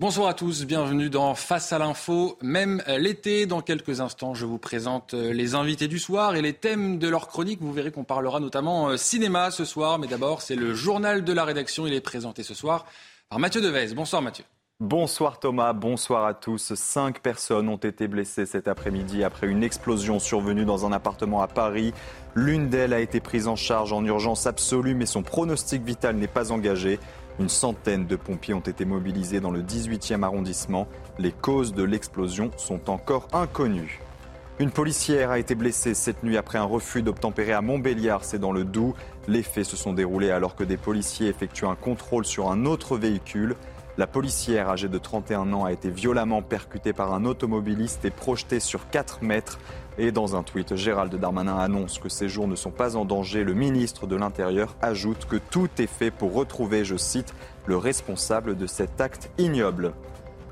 Bonsoir à tous, bienvenue dans Face à l'info. Même l'été, dans quelques instants, je vous présente euh, les invités du soir et les thèmes de leur chronique. Vous verrez qu'on parlera notamment euh, cinéma ce soir, mais d'abord c'est le journal de la rédaction. Il est présenté ce soir par Mathieu Devez. Bonsoir Mathieu. Bonsoir Thomas, bonsoir à tous. Cinq personnes ont été blessées cet après-midi après une explosion survenue dans un appartement à Paris. L'une d'elles a été prise en charge en urgence absolue, mais son pronostic vital n'est pas engagé. Une centaine de pompiers ont été mobilisés dans le 18e arrondissement. Les causes de l'explosion sont encore inconnues. Une policière a été blessée cette nuit après un refus d'obtempérer à Montbéliard, c'est dans le Doubs. Les faits se sont déroulés alors que des policiers effectuent un contrôle sur un autre véhicule. La policière, âgée de 31 ans, a été violemment percutée par un automobiliste et projetée sur 4 mètres. Et dans un tweet, Gérald Darmanin annonce que ces jours ne sont pas en danger. Le ministre de l'Intérieur ajoute que tout est fait pour retrouver, je cite, le responsable de cet acte ignoble.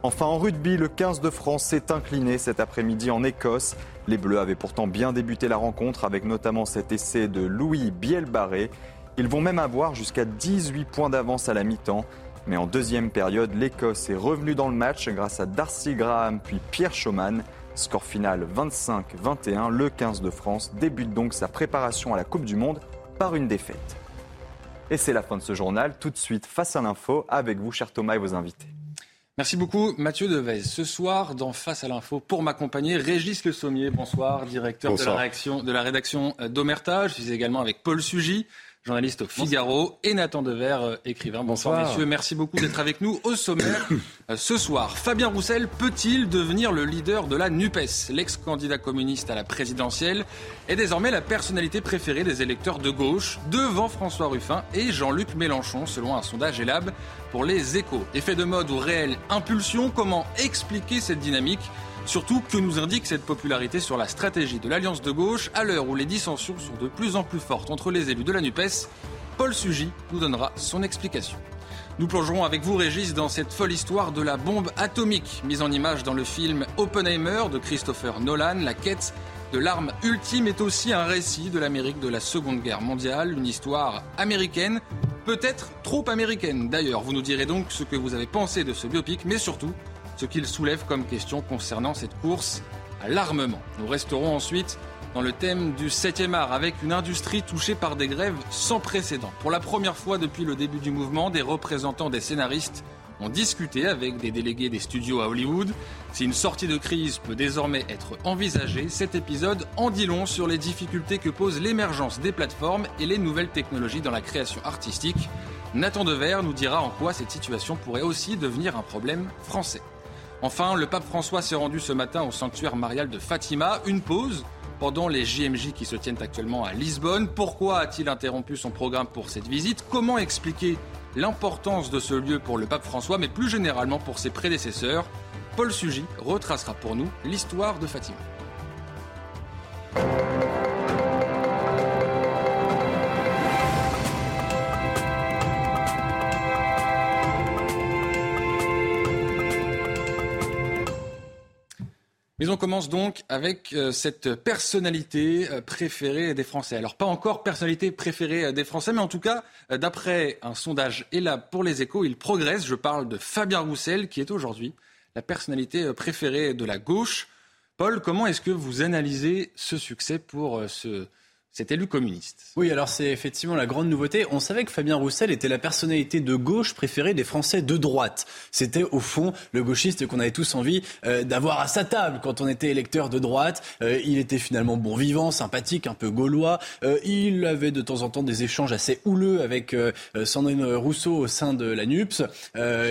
Enfin, en rugby, le 15 de France s'est incliné cet après-midi en Écosse. Les Bleus avaient pourtant bien débuté la rencontre avec notamment cet essai de Louis Bielbarré. Ils vont même avoir jusqu'à 18 points d'avance à la mi-temps. Mais en deuxième période, l'Écosse est revenue dans le match grâce à Darcy Graham puis Pierre Schumann. Score final 25-21. Le 15 de France débute donc sa préparation à la Coupe du Monde par une défaite. Et c'est la fin de ce journal. Tout de suite, face à l'info, avec vous, cher Thomas, et vos invités. Merci beaucoup, Mathieu Devez. Ce soir, dans Face à l'info, pour m'accompagner, Régis Le Sommier, bonsoir, directeur De, la réaction, de la rédaction d'Omerta. Je suis également avec Paul Sugy, journaliste au Figaro, et Nathan Dever, euh, écrivain. Bonsoir, messieurs. Merci beaucoup d'être avec nous au sommaire euh, ce soir. Fabien Roussel peut-il devenir le leader de la NUPES? L'ex-candidat communiste à la présidentielle est désormais la personnalité préférée des électeurs de gauche, devant François Ruffin et Jean-Luc Mélenchon, selon un sondage Elab pour les échos. Effet de mode ou réelle impulsion? Comment expliquer cette dynamique? Surtout, que nous indique cette popularité sur la stratégie de l'Alliance de gauche à l'heure où les dissensions sont de plus en plus fortes entre les élus de la NUPES? Paul Sugy nous donnera son explication. Nous plongerons avec vous, Régis, dans cette folle histoire de la bombe atomique, mise en image dans le film Oppenheimer de Christopher Nolan. La quête de l'arme ultime est aussi un récit de l'Amérique de la Seconde Guerre mondiale, une histoire américaine, peut-être trop américaine. D'ailleurs, vous nous direz donc ce que vous avez pensé de ce biopic, mais surtout ce qu'il soulève comme question concernant cette course à l'armement. Nous resterons ensuite dans le thème du 7e art avec une industrie touchée par des grèves sans précédent. Pour la première fois depuis le début du mouvement, des représentants des scénaristes ont discuté avec des délégués des studios à Hollywood. Si une sortie de crise peut désormais être envisagée, cet épisode en dit long sur les difficultés que pose l'émergence des plateformes et les nouvelles technologies dans la création artistique. Nathan Dever nous dira en quoi cette situation pourrait aussi devenir un problème français. Enfin, le pape François s'est rendu ce matin au sanctuaire marial de Fatima. Une pause pendant les JMJ qui se tiennent actuellement à Lisbonne. Pourquoi a-t-il interrompu son programme pour cette visite? Comment expliquer l'importance de ce lieu pour le pape François, mais plus généralement pour ses prédécesseurs? Paul Sugy retracera pour nous l'histoire de Fatima. Mais on commence donc avec euh, cette personnalité euh, préférée des Français. Alors pas encore personnalité préférée euh, des Français, mais en tout cas, d'après un sondage là pour les échos, il progresse. Je parle de Fabien Roussel, qui est aujourd'hui la personnalité préférée de la gauche. Paul, comment est-ce que vous analysez ce succès pour ce, cet élu communiste. Oui, alors c'est effectivement la grande nouveauté. On savait que Fabien Roussel était la personnalité de gauche préférée des Français de droite. C'était au fond le gauchiste qu'on avait tous envie euh, d'avoir à sa table quand on était électeur de droite. Euh, il était finalement bon vivant, sympathique, un peu gaulois. Euh, il avait de temps en temps des échanges assez houleux avec Sandrine Rousseau au sein de la NUPS.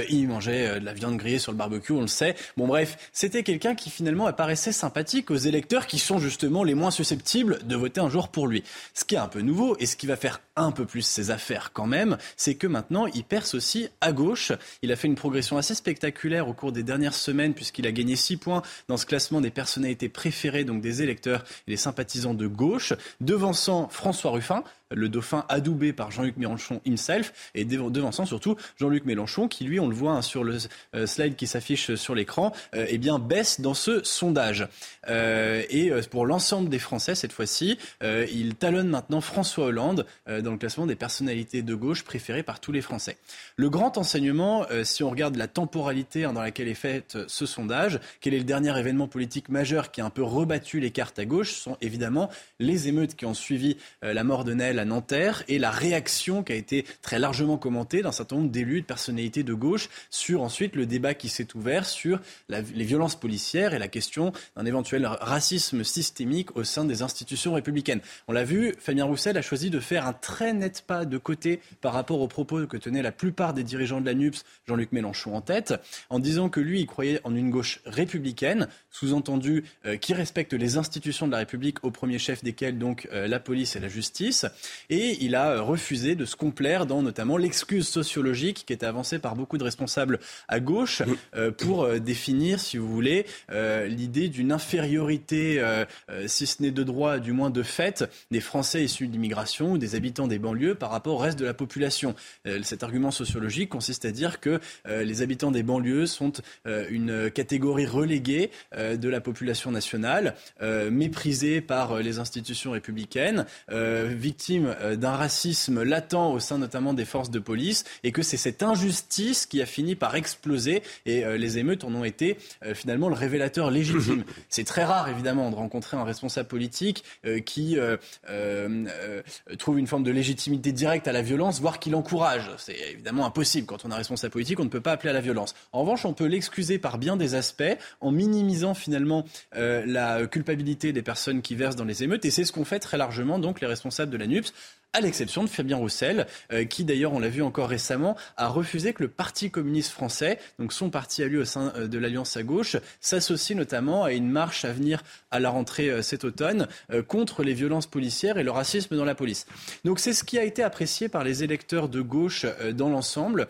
il mangeait de la viande grillée sur le barbecue, on le sait. Bon bref, c'était quelqu'un qui finalement apparaissait sympathique aux électeurs qui sont justement les moins susceptibles de voter un jour pour lui. Ce qui est un peu nouveau et ce qui va faire un peu plus ses affaires quand même, c'est que maintenant il perce aussi à gauche. Il a fait une progression assez spectaculaire au cours des dernières semaines puisqu'il a gagné 6 points dans ce classement des personnalités préférées, donc des électeurs et des sympathisants de gauche, devançant François Ruffin, le dauphin adoubé par Jean-Luc Mélenchon himself, et devançant surtout Jean-Luc Mélenchon, qui lui, on le voit hein, sur le euh, slide qui s'affiche sur l'écran, euh, eh bien baisse dans ce sondage. Euh, et pour l'ensemble des Français, cette fois-ci, il talonne maintenant François Hollande dans le classement des personnalités de gauche préférées par tous les Français. Le grand enseignement, si on regarde la temporalité hein, dans laquelle est fait ce sondage, quel est le dernier événement politique majeur qui a un peu rebattu les cartes à gauche, ce sont évidemment les émeutes qui ont suivi la mort de Nel à Nanterre et la réaction qui a été très largement commentée d'un certain nombre d'élus, de personnalités de gauche sur ensuite le débat qui s'est ouvert sur les violences policières et la question d'un éventuel racisme systémique au sein des institutions républicaines. On l'a vu, Fabien Roussel a choisi de faire un très net pas de côté par rapport aux propos que tenaient la plupart des dirigeants de la NUPS, Jean-Luc Mélenchon en tête, en disant que lui, il croyait en une gauche républicaine, sous-entendu euh, qui respecte les institutions de la République, au premier chef desquelles donc euh, la police et la justice. Et il a euh, refusé de se complaire dans notamment l'excuse sociologique qui était avancée par beaucoup de responsables à gauche pour définir, si vous voulez, l'idée d'une infériorité, si ce n'est de droit, du moins de fait, des Français issus d'immigration ou des habitants des banlieues par rapport au reste de la population. cet argument sociologique consiste à dire que les habitants des banlieues sont une catégorie reléguée de la population nationale, méprisée par les institutions républicaines, victime d'un racisme latent au sein notamment des forces de police, et que c'est cette injustice qui a fini par exploser, et les émeutes en ont été finalement le révélateur légitime. C'est très rare, évidemment, de rencontrer un responsable politique euh, qui euh, euh, trouve une forme de légitimité directe à la violence, voire qui l'encourage. C'est évidemment impossible. Quand on est un responsable politique, on ne peut pas appeler à la violence. En revanche, on peut l'excuser par bien des aspects en minimisant finalement la culpabilité des personnes qui versent dans les émeutes. Et c'est ce qu'ont fait très largement donc les responsables de la NUPS groups à l'exception de Fabien Roussel, euh, qui d'ailleurs, on l'a vu encore récemment, a refusé que le Parti communiste français, donc son parti à lui au sein euh, de l'Alliance à gauche, s'associe notamment à une marche à venir à la rentrée euh, cet automne contre les violences policières et le racisme dans la police. Donc c'est ce qui a été apprécié par les électeurs de gauche dans l'ensemble.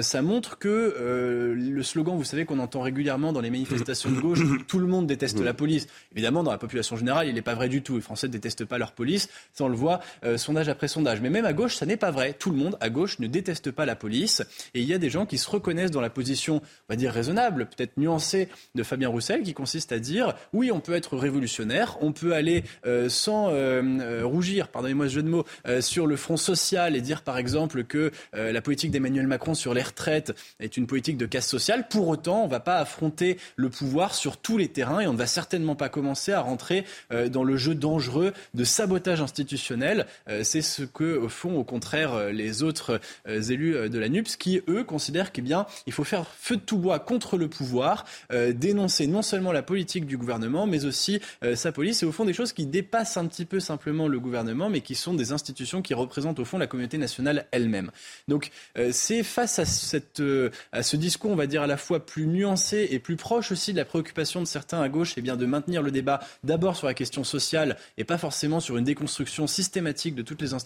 ça montre que le slogan, vous savez, qu'on entend régulièrement dans les manifestations de gauche, tout le monde déteste la police. Évidemment, dans la population générale, il n'est pas vrai du tout. Les Français ne détestent pas leur police. Ça, on le voit, sondage après sondage. Mais même à gauche, ça n'est pas vrai. Tout le monde à gauche ne déteste pas la police. Et il y a des gens qui se reconnaissent dans la position, on va dire, raisonnable, peut-être nuancée de Fabien Roussel, qui consiste à dire oui, on peut être révolutionnaire, on peut aller euh, sans euh, euh, rougir, pardonnez-moi ce jeu de mots, sur le front social et dire par exemple que la politique d'Emmanuel Macron sur les retraites est une politique de casse sociale. Pour autant, on ne va pas affronter le pouvoir sur tous les terrains et on ne va certainement pas commencer à rentrer dans le jeu dangereux de sabotage institutionnel. C'est ce que font au contraire euh, les autres euh, élus euh, de la NUPS qui, eux, considèrent qu'il il faut faire feu de tout bois contre le pouvoir, dénoncer non seulement la politique du gouvernement, mais aussi sa police, et au fond des choses qui dépassent un petit peu simplement le gouvernement, mais qui sont des institutions qui représentent au fond la communauté nationale elle-même. Donc c'est face à, cette, à ce discours, on va dire, à la fois plus nuancé et plus proche aussi de la préoccupation de certains à gauche, eh bien de maintenir le débat d'abord sur la question sociale et pas forcément sur une déconstruction systématique de toutes les institutions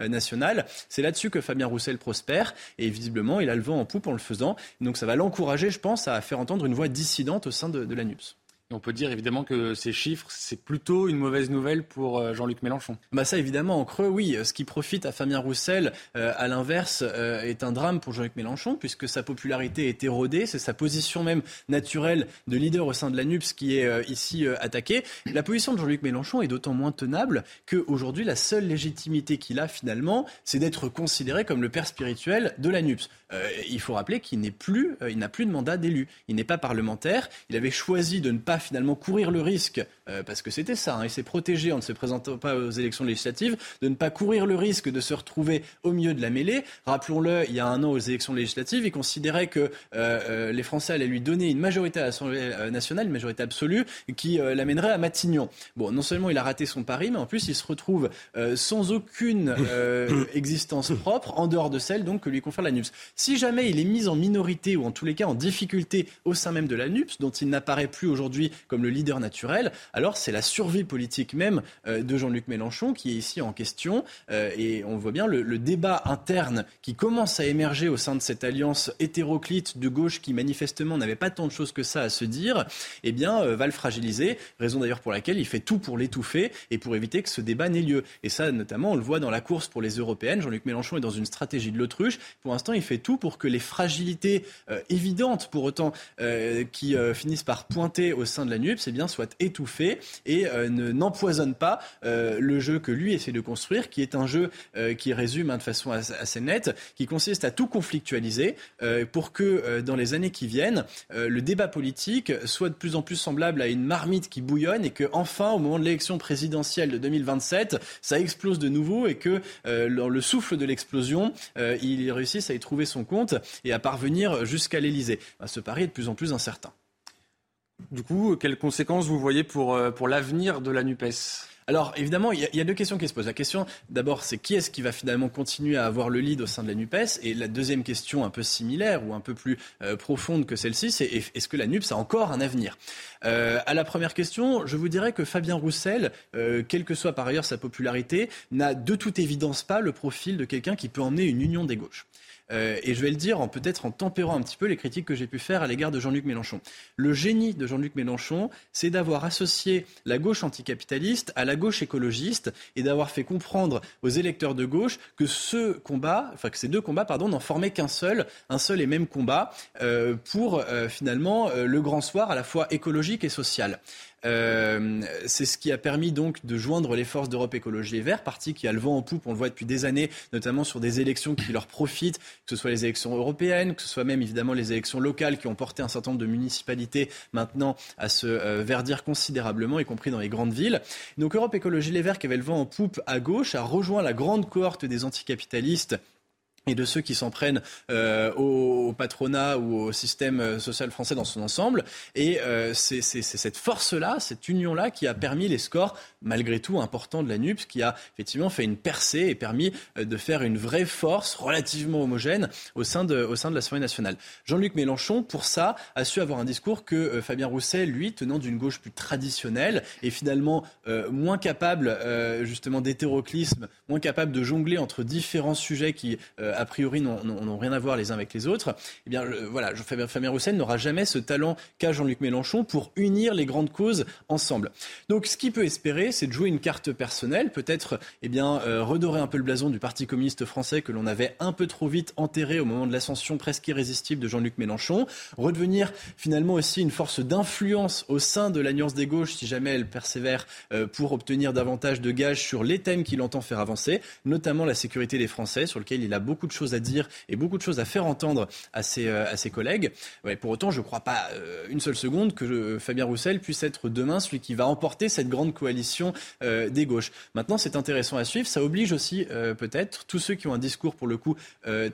euh, nationales. C'est là-dessus que Fabien Roussel prospère et visiblement il a le vent en poupe en le faisant. Donc ça va l'encourager, je pense, à faire entendre une voix dissidente au sein de, de l'ANUPS on peut dire évidemment que ces chiffres, c'est plutôt une mauvaise nouvelle pour euh, Jean-Luc Mélenchon. Bah ça évidemment en creux, oui. Ce qui profite à Fabien Roussel, euh, à l'inverse, euh, est un drame pour Jean-Luc Mélenchon puisque sa popularité est érodée. C'est sa position même naturelle de leader au sein de la NUPS qui est ici attaquée. La position de Jean-Luc Mélenchon est d'autant moins tenable qu'aujourd'hui la seule légitimité qu'il a finalement, c'est d'être considéré comme le père spirituel de la NUPS. il faut rappeler qu'il n'est plus, il n'a plus de mandat d'élu. Il n'est pas parlementaire. Il avait choisi de ne pas finalement courir le risque, euh, parce que c'était ça, hein, il s'est protégé en ne se présentant pas aux élections législatives, de ne pas courir le risque de se retrouver au milieu de la mêlée. Rappelons-le, il y a un an aux élections législatives, il considérait que euh, euh, les Français allaient lui donner une majorité à l'Assemblée nationale, une majorité absolue, qui l'amènerait à Matignon. Bon, non seulement il a raté son pari, mais en plus il se retrouve sans aucune existence propre, en dehors de celle donc que lui confère la NUPS. Si jamais il est mis en minorité, ou en tous les cas en difficulté au sein même de la NUPS, dont il n'apparaît plus aujourd'hui comme le leader naturel, alors c'est la survie politique même euh, de Jean-Luc Mélenchon qui est ici en question. Euh, et on voit bien le, débat interne qui commence à émerger au sein de cette alliance hétéroclite de gauche qui manifestement n'avait pas tant de choses que ça à se dire, eh bien, euh, va le fragiliser. Raison d'ailleurs pour laquelle il fait tout pour l'étouffer et pour éviter que ce débat n'ait lieu. Et ça, notamment, on le voit dans la course pour les européennes. Jean-Luc Mélenchon est dans une stratégie de l'autruche. Pour l'instant, il fait tout pour que les fragilités évidentes, pour autant, qui finissent par pointer au sein sein de la NUPS eh bien, soit étouffé et n'empoisonne pas le jeu que lui essaie de construire, qui est un jeu qui résume hein, de façon assez nette, qui consiste à tout conflictualiser pour que dans les années qui viennent, le débat politique soit de plus en plus semblable à une marmite qui bouillonne et que enfin, au moment de l'élection présidentielle de 2027, ça explose de nouveau et que dans le souffle de l'explosion, il réussisse à y trouver son compte et à parvenir jusqu'à l'Elysée. Ce pari est de plus en plus incertain. Du coup, quelles conséquences vous voyez pour, euh, pour l'avenir de la NUPES? Alors évidemment, il y, a deux questions qui se posent. La question d'abord, c'est qui est-ce qui va finalement continuer à avoir le lead au sein de la NUPES? Et la deuxième question, un peu similaire ou un peu plus euh, profonde que celle-ci, c'est est-ce que la NUPES a encore un avenir? Euh, À la première question, je vous dirais que Fabien Roussel, euh, quelle que soit par ailleurs sa popularité, n'a de toute évidence pas le profil de quelqu'un qui peut emmener une union des gauches. Euh, et je vais le dire en peut-être en tempérant un petit peu les critiques que j'ai pu faire à l'égard de Jean-Luc Mélenchon. Le génie de Jean-Luc Mélenchon, c'est d'avoir associé la gauche anticapitaliste à la gauche écologiste et d'avoir fait comprendre aux électeurs de gauche que ce combat, enfin que ces deux combats, pardon, n'en formaient qu'un seul, un seul et même combat euh, pour euh, finalement le grand soir à la fois écologique et social. Euh, c'est ce qui a permis donc de joindre les forces d'Europe Écologie et Vert, parti qui a le vent en poupe, on le voit depuis des années, notamment sur des élections qui leur profitent, que ce soit les élections européennes, que ce soit même évidemment les élections locales qui ont porté un certain nombre de municipalités maintenant à se euh, verdir considérablement, y compris dans les grandes villes. Donc Europe Écologie Les Verts, qui avait le vent en poupe à gauche, a rejoint la grande cohorte des anticapitalistes et de ceux qui s'en prennent euh, au, patronat ou au système euh, social français dans son ensemble. Et euh, c'est cette force-là, cette union-là qui a permis les scores, malgré tout importants de la NUPS, qui a effectivement fait une percée et permis de faire une vraie force relativement homogène au sein de, au sein l'Assemblée nationale. Jean-Luc Mélenchon, pour ça, a su avoir un discours que Fabien Roussel, lui, tenant d'une gauche plus traditionnelle et finalement moins capable justement d'hétéroclisme, moins capable de jongler entre différents sujets qui a priori n'ont rien à voir les uns avec les autres, eh bien voilà, Fabien Roussel n'aura jamais ce talent qu'a Jean-Luc Mélenchon pour unir les grandes causes ensemble. Donc ce qu'il peut espérer, c'est de jouer une carte personnelle, peut-être eh bien euh, redorer un peu le blason du Parti communiste français que l'on avait un peu trop vite enterré au moment de l'ascension presque irrésistible de Jean-Luc Mélenchon, redevenir finalement aussi une force d'influence au sein de l'alliance des gauches si jamais elle persévère euh, pour obtenir davantage de gages sur les thèmes qu'il entend faire avancer, notamment la sécurité des Français sur lequel il a beaucoup de choses à dire et beaucoup de choses à faire entendre à ses, euh, à ses collègues. Pour autant, je ne crois pas euh, une seule seconde que euh, Fabien Roussel puisse être demain celui qui va emporter cette grande coalition des gauches. Maintenant, c'est intéressant à suivre. Ça oblige aussi peut-être tous ceux qui ont un discours pour le coup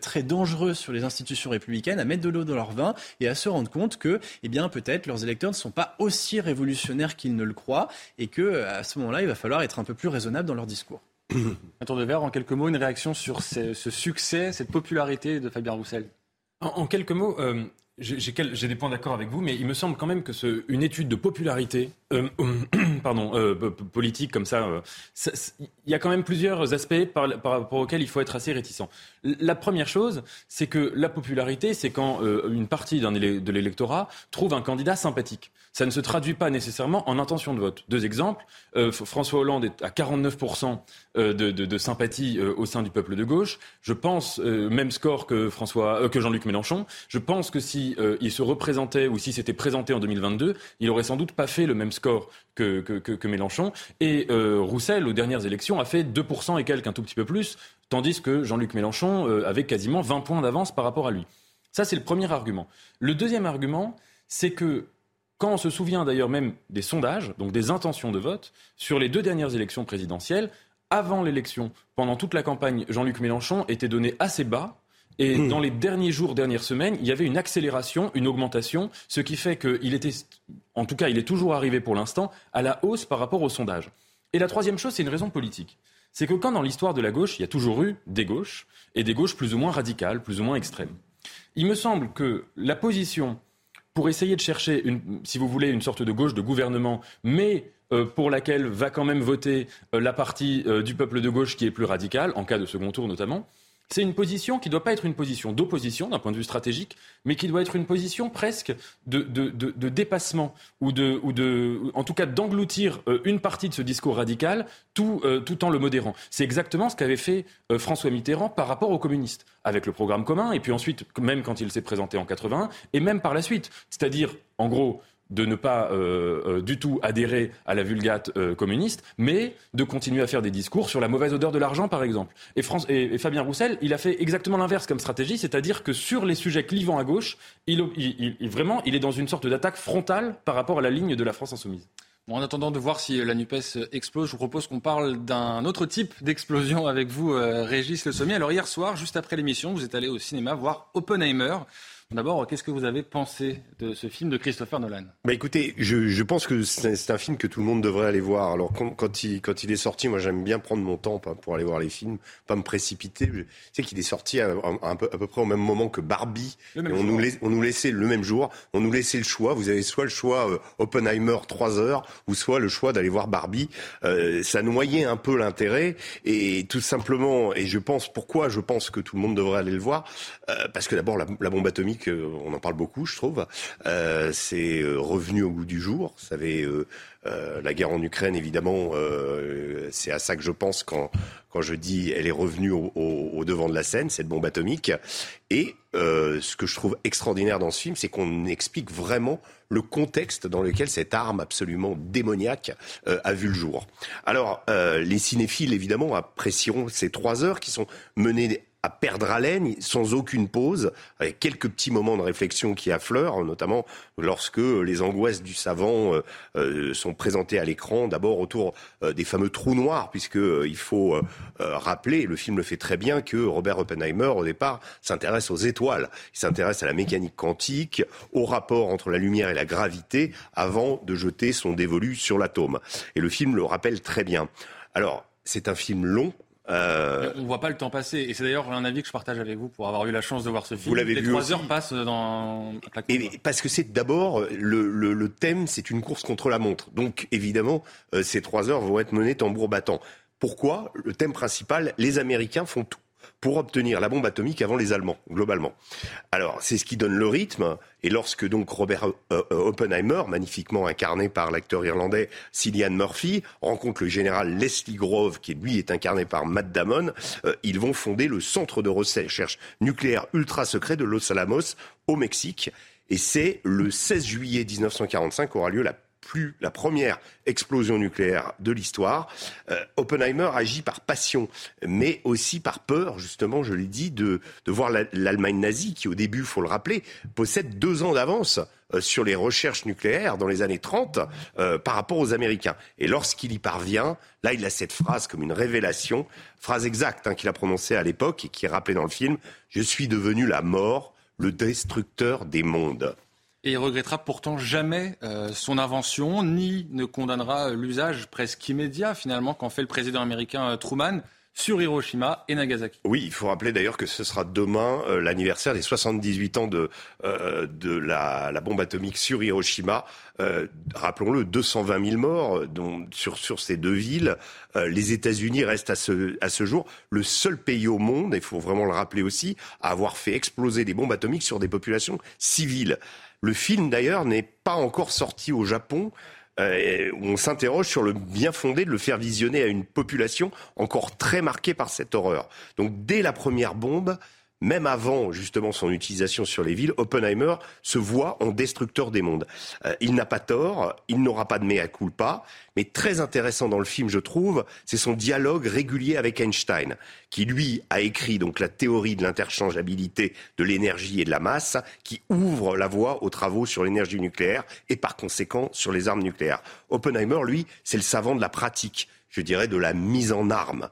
très dangereux sur les institutions républicaines à mettre de l'eau dans leur vin et à se rendre compte que, eh bien, peut-être leurs électeurs ne sont pas aussi révolutionnaires qu'ils ne le croient et que à ce moment-là, il va falloir être un peu plus raisonnable dans leur discours. Un tour de verre, en quelques mots, une réaction sur ce, succès, cette popularité de Fabien Roussel? En, quelques mots, euh, j'ai des points d'accord avec vous, mais il me semble quand même que une étude de popularité, euh, pardon, euh, politique comme ça, il y a quand même plusieurs aspects par, rapport auxquels il faut être assez réticent. La première chose, c'est que la popularité, c'est quand une partie de l'électorat trouve un candidat sympathique ça ne se traduit pas nécessairement en intention de vote. Deux exemples. Euh, François Hollande est à 49% euh, de, sympathie euh, au sein du peuple de gauche. Je pense, même score que, François, que Jean-Luc Mélenchon. Je pense que si se représentait ou si c'était présenté en 2022, il aurait sans doute pas fait le même score que, Mélenchon. Et Roussel, aux dernières élections, a fait 2% et quelques, un tout petit peu plus, tandis que Jean-Luc Mélenchon avait quasiment 20 points d'avance par rapport à lui. Ça, c'est le premier argument. Le deuxième argument, c'est que quand on se souvient d'ailleurs même des sondages, donc des intentions de vote, sur les deux dernières élections présidentielles, avant l'élection, pendant toute la campagne, Jean-Luc Mélenchon était donné assez bas. Et mmh. dans les derniers jours, dernières semaines, il y avait une accélération, une augmentation, ce qui fait qu'il était, en tout cas, il est toujours arrivé pour l'instant, à la hausse par rapport aux sondages. Et la troisième chose, c'est une raison politique. C'est que quand dans l'histoire de la gauche, il y a toujours eu des gauches, et des gauches plus ou moins radicales, plus ou moins extrêmes. Il me semble que la position pour essayer de chercher, une, si vous voulez, une sorte de gauche de gouvernement, mais euh, pour laquelle va quand même voter euh, la partie euh, du peuple de gauche qui est plus radicale, en cas de second tour notamment, c'est une position qui ne doit pas être une position d'opposition d'un point de vue stratégique, mais qui doit être une position presque de, dépassement ou, de, ou de, en tout cas d'engloutir euh, une partie de ce discours radical tout, euh, tout en le modérant. C'est exactement ce qu'avait fait euh, François Mitterrand par rapport aux communistes, avec le programme commun, et puis ensuite, même quand il s'est présenté en 81, et même par la suite. C'est-à-dire, en gros, de ne pas euh, euh, du tout adhérer à la vulgate euh, communiste, mais de continuer à faire des discours sur la mauvaise odeur de l'argent, par exemple. Et, Fabien Roussel, il a fait exactement l'inverse comme stratégie, c'est-à-dire que sur les sujets clivants à gauche, il, vraiment, il est dans une sorte d'attaque frontale par rapport à la ligne de la France insoumise. en attendant de voir si la NUPES explose, je vous propose qu'on parle d'un autre type d'explosion avec vous, Régis Le Sommier. Alors hier soir, juste après l'émission, vous êtes allé au cinéma voir Oppenheimer. D'abord, qu'est-ce que vous avez pensé de ce film de Christopher Nolan? Bah Écoutez, je, je pense que c'est un film que tout le monde devrait aller voir. Alors quand, quand, il, quand il est sorti, moi j'aime bien prendre mon temps pour aller voir les films, pas me précipiter. Je sais qu'il est sorti à, à, peu, à, peu, près au même moment que Barbie. Et on, nous on nous laissait le même jour, on nous laissait le choix. Vous avez soit le choix euh, Oppenheimer 3 heures, ou soit le choix d'aller voir Barbie. Euh, ça noyait un peu l'intérêt et tout simplement. Et je pense pourquoi je pense que tout le monde devrait aller le voir, euh, parce que d'abord la, la bombe atomique on en parle beaucoup, je trouve. Euh, c'est euh, revenu au goût du jour. Vous savez, euh, la guerre en Ukraine, évidemment, c'est à ça que je pense quand, quand je dis elle est revenue au, devant de la scène, cette bombe atomique. Et ce que je trouve extraordinaire dans ce film, c'est qu'on explique vraiment le contexte dans lequel cette arme absolument démoniaque a vu le jour. Alors, les cinéphiles, évidemment, apprécieront ces trois heures qui sont menées à perdre haleine sans aucune pause, avec quelques petits moments de réflexion qui affleurent, notamment lorsque les angoisses du savant euh, euh, sont présentées à l'écran, d'abord autour euh, des fameux trous noirs, puisque il faut rappeler, le film le fait très bien, que Robert Oppenheimer, au départ, s'intéresse aux étoiles. Il s'intéresse à la mécanique quantique, au rapport entre la lumière et la gravité, avant de jeter son dévolu sur l'atome. Et le film le rappelle très bien. Alors, c'est un film long, euh... On ne voit pas le temps passer. Et c'est d'ailleurs un avis que je partage avec vous pour avoir eu la chance de voir ce film. Vous l'avez vu Les trois heures passent dans et Parce que c'est d'abord, le, le, le, thème, c'est une course contre la montre. Donc évidemment, euh, ces trois heures vont être menées tambour battant. Pourquoi Le thème principal, les Américains font tout pour obtenir la bombe atomique avant les Allemands, globalement. Alors, c'est ce qui donne le rythme. Et lorsque donc Robert euh, euh, Oppenheimer, magnifiquement incarné par l'acteur irlandais Cillian Murphy, rencontre le général Leslie Grove, qui lui est incarné par Matt Damon, euh, ils vont fonder le centre de recherche nucléaire ultra secret de Los Alamos au Mexique. Et c'est le 16 juillet 1945 qu'aura lieu la plus la première explosion nucléaire de l'histoire. Euh, Oppenheimer agit par passion, mais aussi par peur, justement, je l'ai dit, de, de voir l'Allemagne nazie, qui au début, faut le rappeler, possède deux ans d'avance euh, sur les recherches nucléaires dans les années 30 euh, par rapport aux Américains. Et lorsqu'il y parvient, là, il a cette phrase comme une révélation, phrase exacte hein, qu'il a prononcée à l'époque et qui est rappelée dans le film, Je suis devenu la mort, le destructeur des mondes. Et il regrettera pourtant jamais euh, son invention, ni ne condamnera l'usage presque immédiat finalement qu'en fait le président américain euh, Truman sur Hiroshima et Nagasaki. Oui, il faut rappeler d'ailleurs que ce sera demain euh, l'anniversaire des 78 ans de, de la, la, bombe atomique sur Hiroshima. Rappelons-le, 220 000 morts dont, sur, sur ces deux villes. les États-Unis restent à ce, à ce jour le seul pays au monde, il faut vraiment le rappeler aussi, à avoir fait exploser des bombes atomiques sur des populations civiles. Le film, d'ailleurs, n'est pas encore sorti au Japon. Euh, on s'interroge sur le bien fondé de le faire visionner à une population encore très marquée par cette horreur. Donc dès la première bombe, même avant justement son utilisation sur les villes, Oppenheimer se voit en destructeur des mondes. Euh, il n'a pas tort, il n'aura pas de mea culpa, mais très intéressant dans le film, je trouve, c'est son dialogue régulier avec Einstein, qui lui a écrit donc la théorie de l'interchangeabilité de l'énergie et de la masse, qui ouvre la voie aux travaux sur l'énergie nucléaire et par conséquent sur les armes nucléaires. Oppenheimer, lui, c'est le savant de la pratique, je dirais de la mise en armes.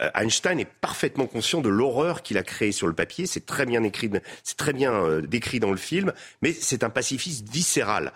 Euh, Einstein est parfaitement conscient de l'horreur qu'il a créée sur le papier. C'est très bien écrit, c'est très bien euh, décrit dans le film, mais c'est un pacifiste viscéral.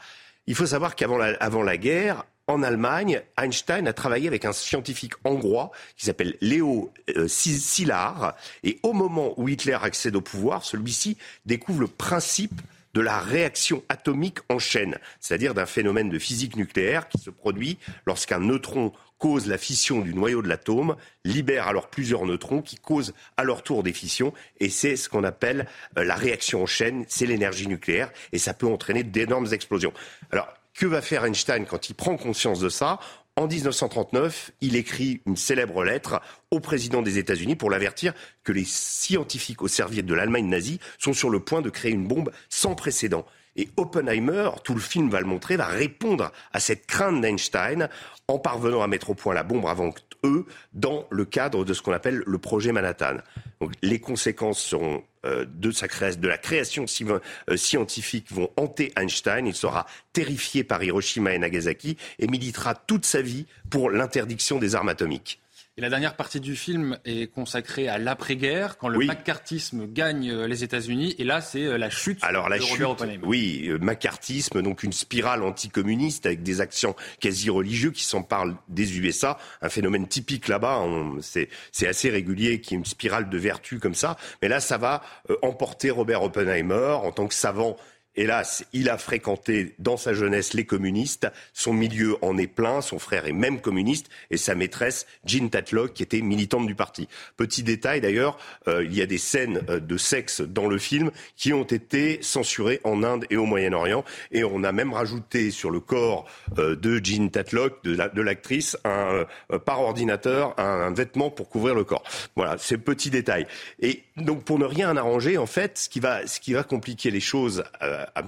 Il faut savoir qu'avant la, avant la guerre, en Allemagne, Einstein a travaillé avec un scientifique hongrois qui s'appelle Léo euh, Szilard. Et au moment où Hitler accède au pouvoir, celui-ci découvre le principe de la réaction atomique en chaîne, c'est-à-dire d'un phénomène de physique nucléaire qui se produit lorsqu'un neutron cause la fission du noyau de l'atome, libère alors plusieurs neutrons qui causent à leur tour des fissions, et c'est ce qu'on appelle euh, la réaction en chaîne, c'est l'énergie nucléaire, et ça peut entraîner d'énormes explosions. Alors, que va faire Einstein quand il prend conscience de ça? En 1939, il écrit une célèbre lettre au président des États-Unis pour l'avertir que les scientifiques au service de l'Allemagne nazie sont sur le point de créer une bombe sans précédent. Et Oppenheimer, tout le film va le montrer, va répondre à cette crainte d'Einstein en parvenant à mettre au point la bombe avant eux dans le cadre de ce qu'on appelle le projet Manhattan. Donc, les conséquences seront euh, de, la création euh, scientifique vont hanter Einstein. Il sera terrifié par Hiroshima et Nagasaki et militera toute sa vie pour l'interdiction des armes atomiques. Et la dernière partie du film est consacrée à l'après-guerre, quand le macartisme gagne euh, les États-Unis. Et là, c'est euh, la chute Alors, la chute, Oui, euh, macartisme, donc une spirale anticommuniste avec des actions quasi religieux qui s'emparent des USA. Un phénomène typique là-bas. C'est assez régulier qu'il y ait une spirale de vertu comme ça. Mais là, ça va emporter Robert Oppenheimer en tant que savant Hélas, il a fréquenté dans sa jeunesse les communistes. Son milieu en est plein. Son frère est même communiste et sa maîtresse, Jean Tatlock, qui était militante du parti. Petit détail d'ailleurs, euh, il y a des scènes euh, de sexe dans le film qui ont été censurées en Inde et au Moyen-Orient. Et on a même rajouté sur le corps euh, de Jean Tatlock, de l'actrice, un, par ordinateur, un, vêtement pour couvrir le corps. Voilà, c'est petit détail. Et donc pour ne rien arranger, en fait, ce qui va, ce qui va compliquer les choses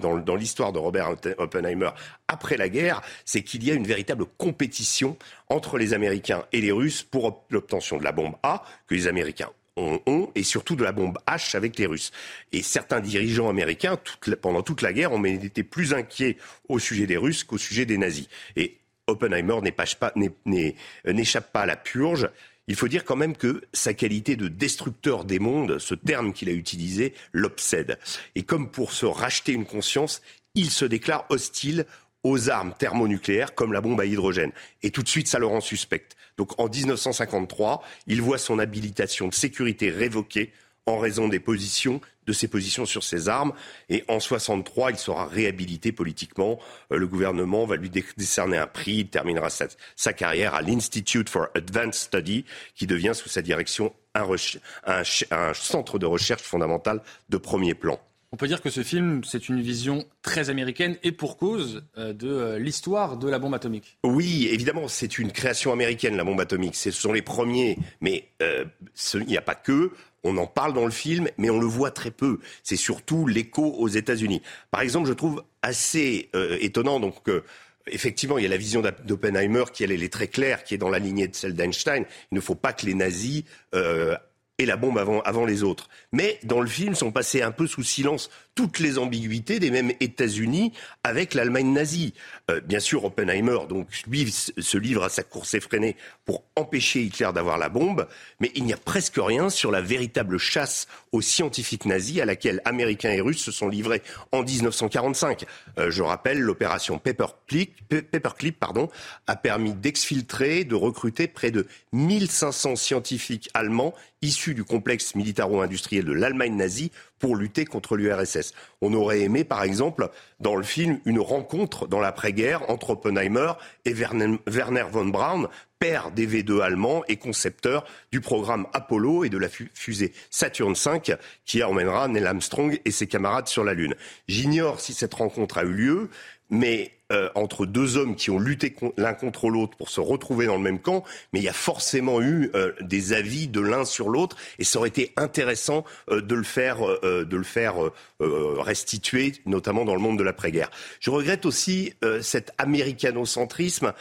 dans, dans l'histoire de Robert Oppenheimer après la guerre, c'est qu'il y a une véritable compétition entre les Américains et les Russes pour l'obtention de la bombe A que les Américains ont, et surtout de la bombe H avec les Russes. Et certains dirigeants américains, pendant toute la guerre, ont été plus inquiets au sujet des Russes qu'au sujet des nazis. Et Oppenheimer n'échappe pas à la purge. Il faut dire quand même que sa qualité de destructeur des mondes, ce terme qu'il a utilisé, l'obsède. Et comme pour se racheter une conscience, il se déclare hostile aux armes thermonucléaires comme la bombe à hydrogène. Et tout de suite, ça le rend suspect. Donc en 1953, il voit son habilitation de sécurité révoquée en raison des positions, de ses positions sur ses armes. Et en 63, il sera réhabilité politiquement. Euh, le gouvernement va lui décerner un prix. Il terminera sa, carrière à l'Institute for Advanced Study, qui devient sous sa direction un, un centre de recherche fondamentale de premier plan. On peut dire que ce film, c'est une vision très américaine et pour cause euh, de euh, l'histoire de la bombe atomique. Oui, évidemment, c'est une création américaine, la bombe atomique. Ce sont les premiers, mais il n'y a pas que. On en parle dans le film, mais on le voit très peu. C'est surtout l'écho aux États-Unis. Par exemple, je trouve assez euh, étonnant donc effectivement, il y a la vision d'Oppenheimer qui elle, est très claire, qui est dans la lignée de celle d'Einstein. Il ne faut pas que les nazis euh, aient la bombe avant, avant les autres. Mais dans le film, sont passés un peu sous silence toutes les ambiguïtés des mêmes États-Unis avec l'Allemagne nazie. Euh, bien sûr, Oppenheimer, donc, lui, se livre à sa course effrénée pour empêcher Hitler d'avoir la bombe, mais il n'y a presque rien sur la véritable chasse aux scientifiques nazis à laquelle Américains et Russes se sont livrés en 1945. Euh, je rappelle, l'opération Paperclip, a permis d'exfiltrer, de recruter près de 1500 scientifiques allemands issus du complexe militaro-industriel de l'Allemagne nazie pour lutter contre l'URSS. On aurait aimé, par exemple, dans le film, une rencontre dans l'après-guerre entre Oppenheimer et Werner von Braun, père des V2 allemands et concepteur du programme Apollo et de la fusée Saturn V qui emmènera Neil Armstrong et ses camarades sur la Lune. J'ignore si cette rencontre a eu lieu, mais euh, entre deux hommes qui ont lutté l'un contre l'autre pour se retrouver dans le même camp, mais il y a forcément eu euh, des avis de l'un sur l'autre, et ça aurait été intéressant euh, de le faire, de le faire restituer, notamment dans le monde de l'après-guerre. Je regrette aussi cet américanocentrisme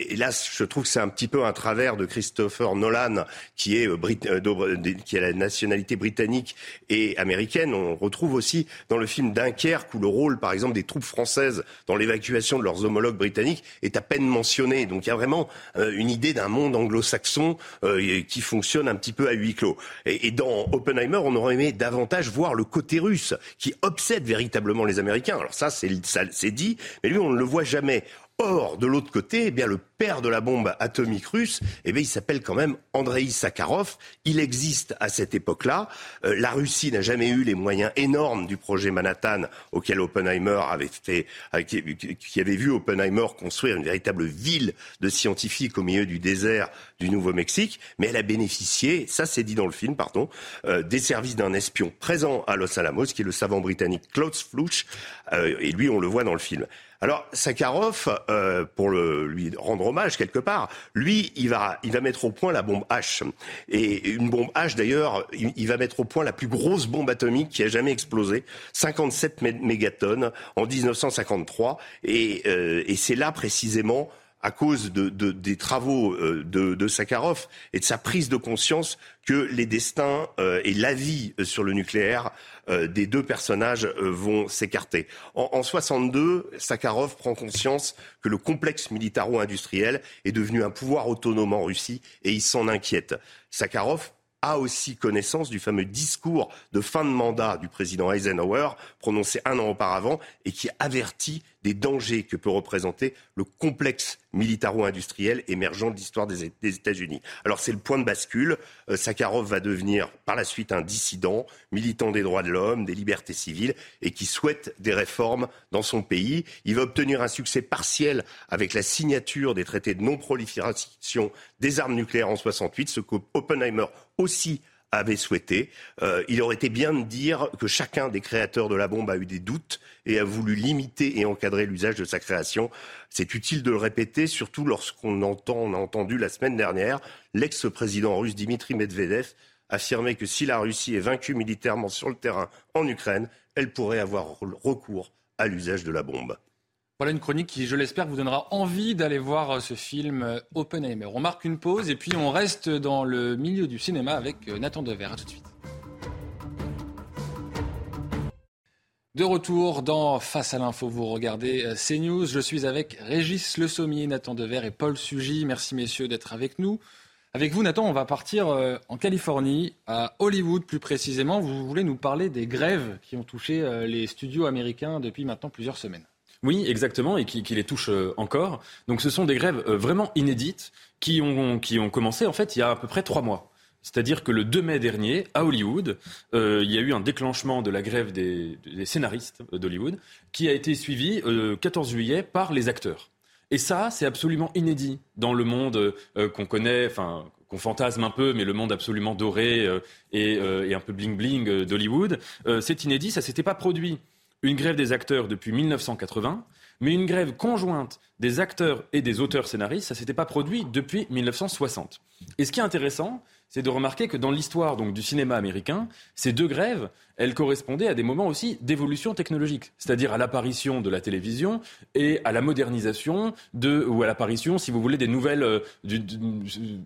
et là, je trouve que c'est un petit peu un travers de Christopher Nolan, qui est, euh, euh, qui a la nationalité britannique et américaine. On retrouve aussi dans le film Dunkerque, où le rôle, par exemple, des troupes françaises dans l'évacuation de leurs homologues britanniques est à peine mentionné. Donc il y a vraiment euh, une idée d'un monde anglo-saxon qui fonctionne un petit peu à huis clos. Et, et dans Oppenheimer, on aurait aimé davantage voir le côté russe, qui obsède véritablement les Américains. Alors ça, c'est dit, mais lui, on ne le voit jamais. Or, de l'autre côté, eh bien, le père de la bombe atomique russe, eh bien, il s'appelle quand même Andrei Sakharov. Il existe à cette époque-là. Euh, la Russie n'a jamais eu les moyens énormes du projet Manhattan auquel Oppenheimer avait fait, euh, qui, avait vu Oppenheimer construire une véritable ville de scientifiques au milieu du désert du Nouveau-Mexique. Mais elle a bénéficié, ça c'est dit dans le film, pardon, euh, des services d'un espion présent à Los Alamos, qui est le savant britannique Klaus Fluch. et lui, on le voit dans le film. Alors, Sakharov, euh, pour le, lui rendre hommage quelque part. Lui, il va, il va mettre au point la bombe H. Et une bombe H, d'ailleurs, il va mettre au point la plus grosse bombe atomique qui a jamais explosé, 57 mégatonnes en 1953. Et, euh, et c'est là précisément à cause de, des travaux euh, de, Sakharov et de sa prise de conscience que les destins euh, et la vie sur le nucléaire euh, des deux personnages vont s'écarter. En, en 62, Sakharov prend conscience que le complexe militaro-industriel est devenu un pouvoir autonome en Russie et il s'en inquiète. Sakharov a aussi connaissance du fameux discours de fin de mandat du président Eisenhower prononcé un an auparavant et qui avertit des dangers que peut représenter le complexe militaro-industriel émergent de l'histoire des, États-Unis. Alors c'est le point de bascule. Euh, Sakharov va devenir par la suite un dissident, militant des droits de l'homme, des libertés civiles et qui souhaite des réformes dans son pays. Il va obtenir un succès partiel avec la signature des traités de non-prolifération des armes nucléaires en 68, ce qu'Oppenheimer aussi avait souhaité. Euh, il aurait été bien de dire que chacun des créateurs de la bombe a eu des doutes et a voulu limiter et encadrer l'usage de sa création. C'est utile de le répéter, surtout lorsqu'on entend, on a entendu la semaine dernière l'ex-président russe Dimitri Medvedev affirmer que si la Russie est vaincue militairement sur le terrain en Ukraine, elle pourrait avoir recours à l'usage de la bombe. Voilà une chronique qui, je l'espère, vous donnera envie d'aller voir euh, ce film euh, Oppenheimer. On marque une pause et puis on reste dans le milieu du cinéma avec euh, Nathan Dever. A tout de suite. De retour dans Face à l'info, vous regardez CNews. Je suis avec Régis Le Sommier, Nathan Dever et Paul Sugy. Merci messieurs d'être avec nous. Avec vous, Nathan, on va partir en Californie, à Hollywood plus précisément. Vous voulez nous parler des grèves qui ont touché les studios américains depuis maintenant plusieurs semaines. Oui, exactement, et qui, les touche euh, encore. Donc ce sont des grèves euh, vraiment inédites qui ont, qui ont commencé en fait il y a à peu près trois mois. C'est-à-dire que le 2 mai dernier, à Hollywood, euh, il y a eu un déclenchement de la grève des, scénaristes d'Hollywood qui a été suivi le 14 juillet par les acteurs. Et ça, c'est absolument inédit dans le monde qu'on connaît, enfin qu'on fantasme un peu, mais le monde absolument doré et, et, un peu bling-bling d'Hollywood. c'est inédit, ça s'était pas produit une grève des acteurs depuis 1980, mais une grève conjointe des acteurs et des auteurs scénaristes, ça s'était pas produit depuis 1960. Et ce qui est intéressant, c'est de remarquer que dans l'histoire donc du cinéma américain, ces deux grèves, elles correspondaient à des moments aussi d'évolution technologique, c'est-à-dire à, l'apparition de la télévision et à la modernisation de ou à l'apparition, si vous voulez, des nouvelles euh,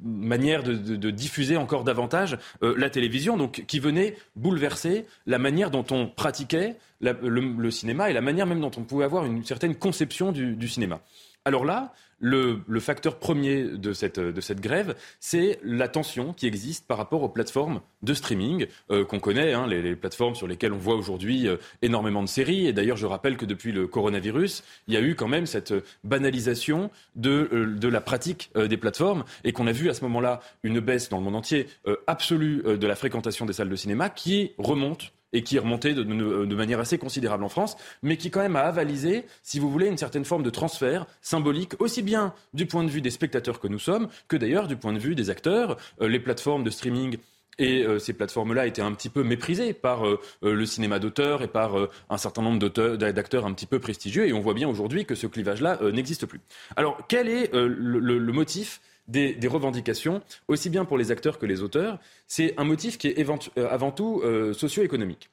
manières de, diffuser encore davantage euh, la télévision, donc qui venaient bouleverser la manière dont on pratiquait le, cinéma et la manière même dont on pouvait avoir une certaine conception du cinéma. Alors là, le, facteur premier de cette, grève, c'est la tension qui existe par rapport aux plateformes de streaming euh, qu'on connaît, hein, les, plateformes sur lesquelles on voit aujourd'hui euh, énormément de séries. Et d'ailleurs, je rappelle que depuis le coronavirus, il y a eu quand même cette banalisation de, euh, la pratique des plateformes et qu'on a vu à ce moment-là une baisse dans le monde entier absolue de la fréquentation des salles de cinéma qui remonte et qui est remonté de, manière assez considérable en France, mais qui quand même a avalisé, si vous voulez, une certaine forme de transfert symbolique, aussi bien du point de vue des spectateurs que nous sommes, que d'ailleurs du point de vue des acteurs. Euh, les plateformes de streaming et euh, ces plateformes-là étaient un petit peu méprisées par euh, le cinéma d'auteur et par un certain nombre d'acteurs un petit peu prestigieux. Et on voit bien aujourd'hui que ce clivage-là n'existe plus. Alors, quel est le, motif des, revendications, aussi bien pour les acteurs que les auteurs, c'est un motif qui est euh, avant tout euh, socio-économique.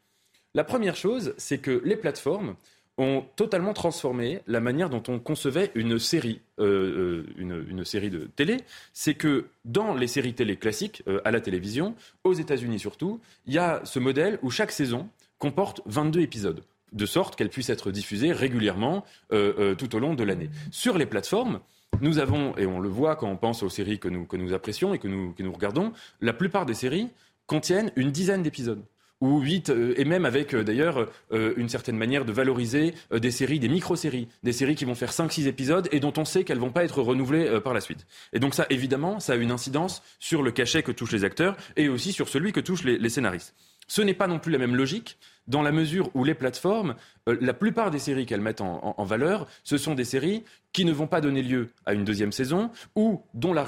La première chose, c'est que les plateformes ont totalement transformé la manière dont on concevait une série, euh, une, série de télé. C'est que dans les séries télé classiques, à la télévision, aux États-Unis surtout, il y a ce modèle où chaque saison comporte 22 épisodes de sorte qu'elle puisse être diffusée régulièrement tout au long de l'année. Sur les plateformes, nous avons, et on le voit quand on pense aux séries que nous, apprécions et que nous regardons, la plupart des séries contiennent une dizaine d'épisodes ou huit, euh, et même avec euh, d'ailleurs euh, une certaine manière de valoriser des séries, des micro-séries, des séries qui vont faire 5-6 épisodes et dont on sait qu'elles vont pas être renouvelées par la suite. Et donc ça, évidemment, ça a une incidence sur le cachet que touchent les acteurs et aussi sur celui que touchent les scénaristes. Ce n'est pas non plus la même logique dans la mesure où les plateformes, la plupart des séries qu'elles mettent en, valeur, ce sont des séries qui ne vont pas donner lieu à une deuxième saison ou dont la,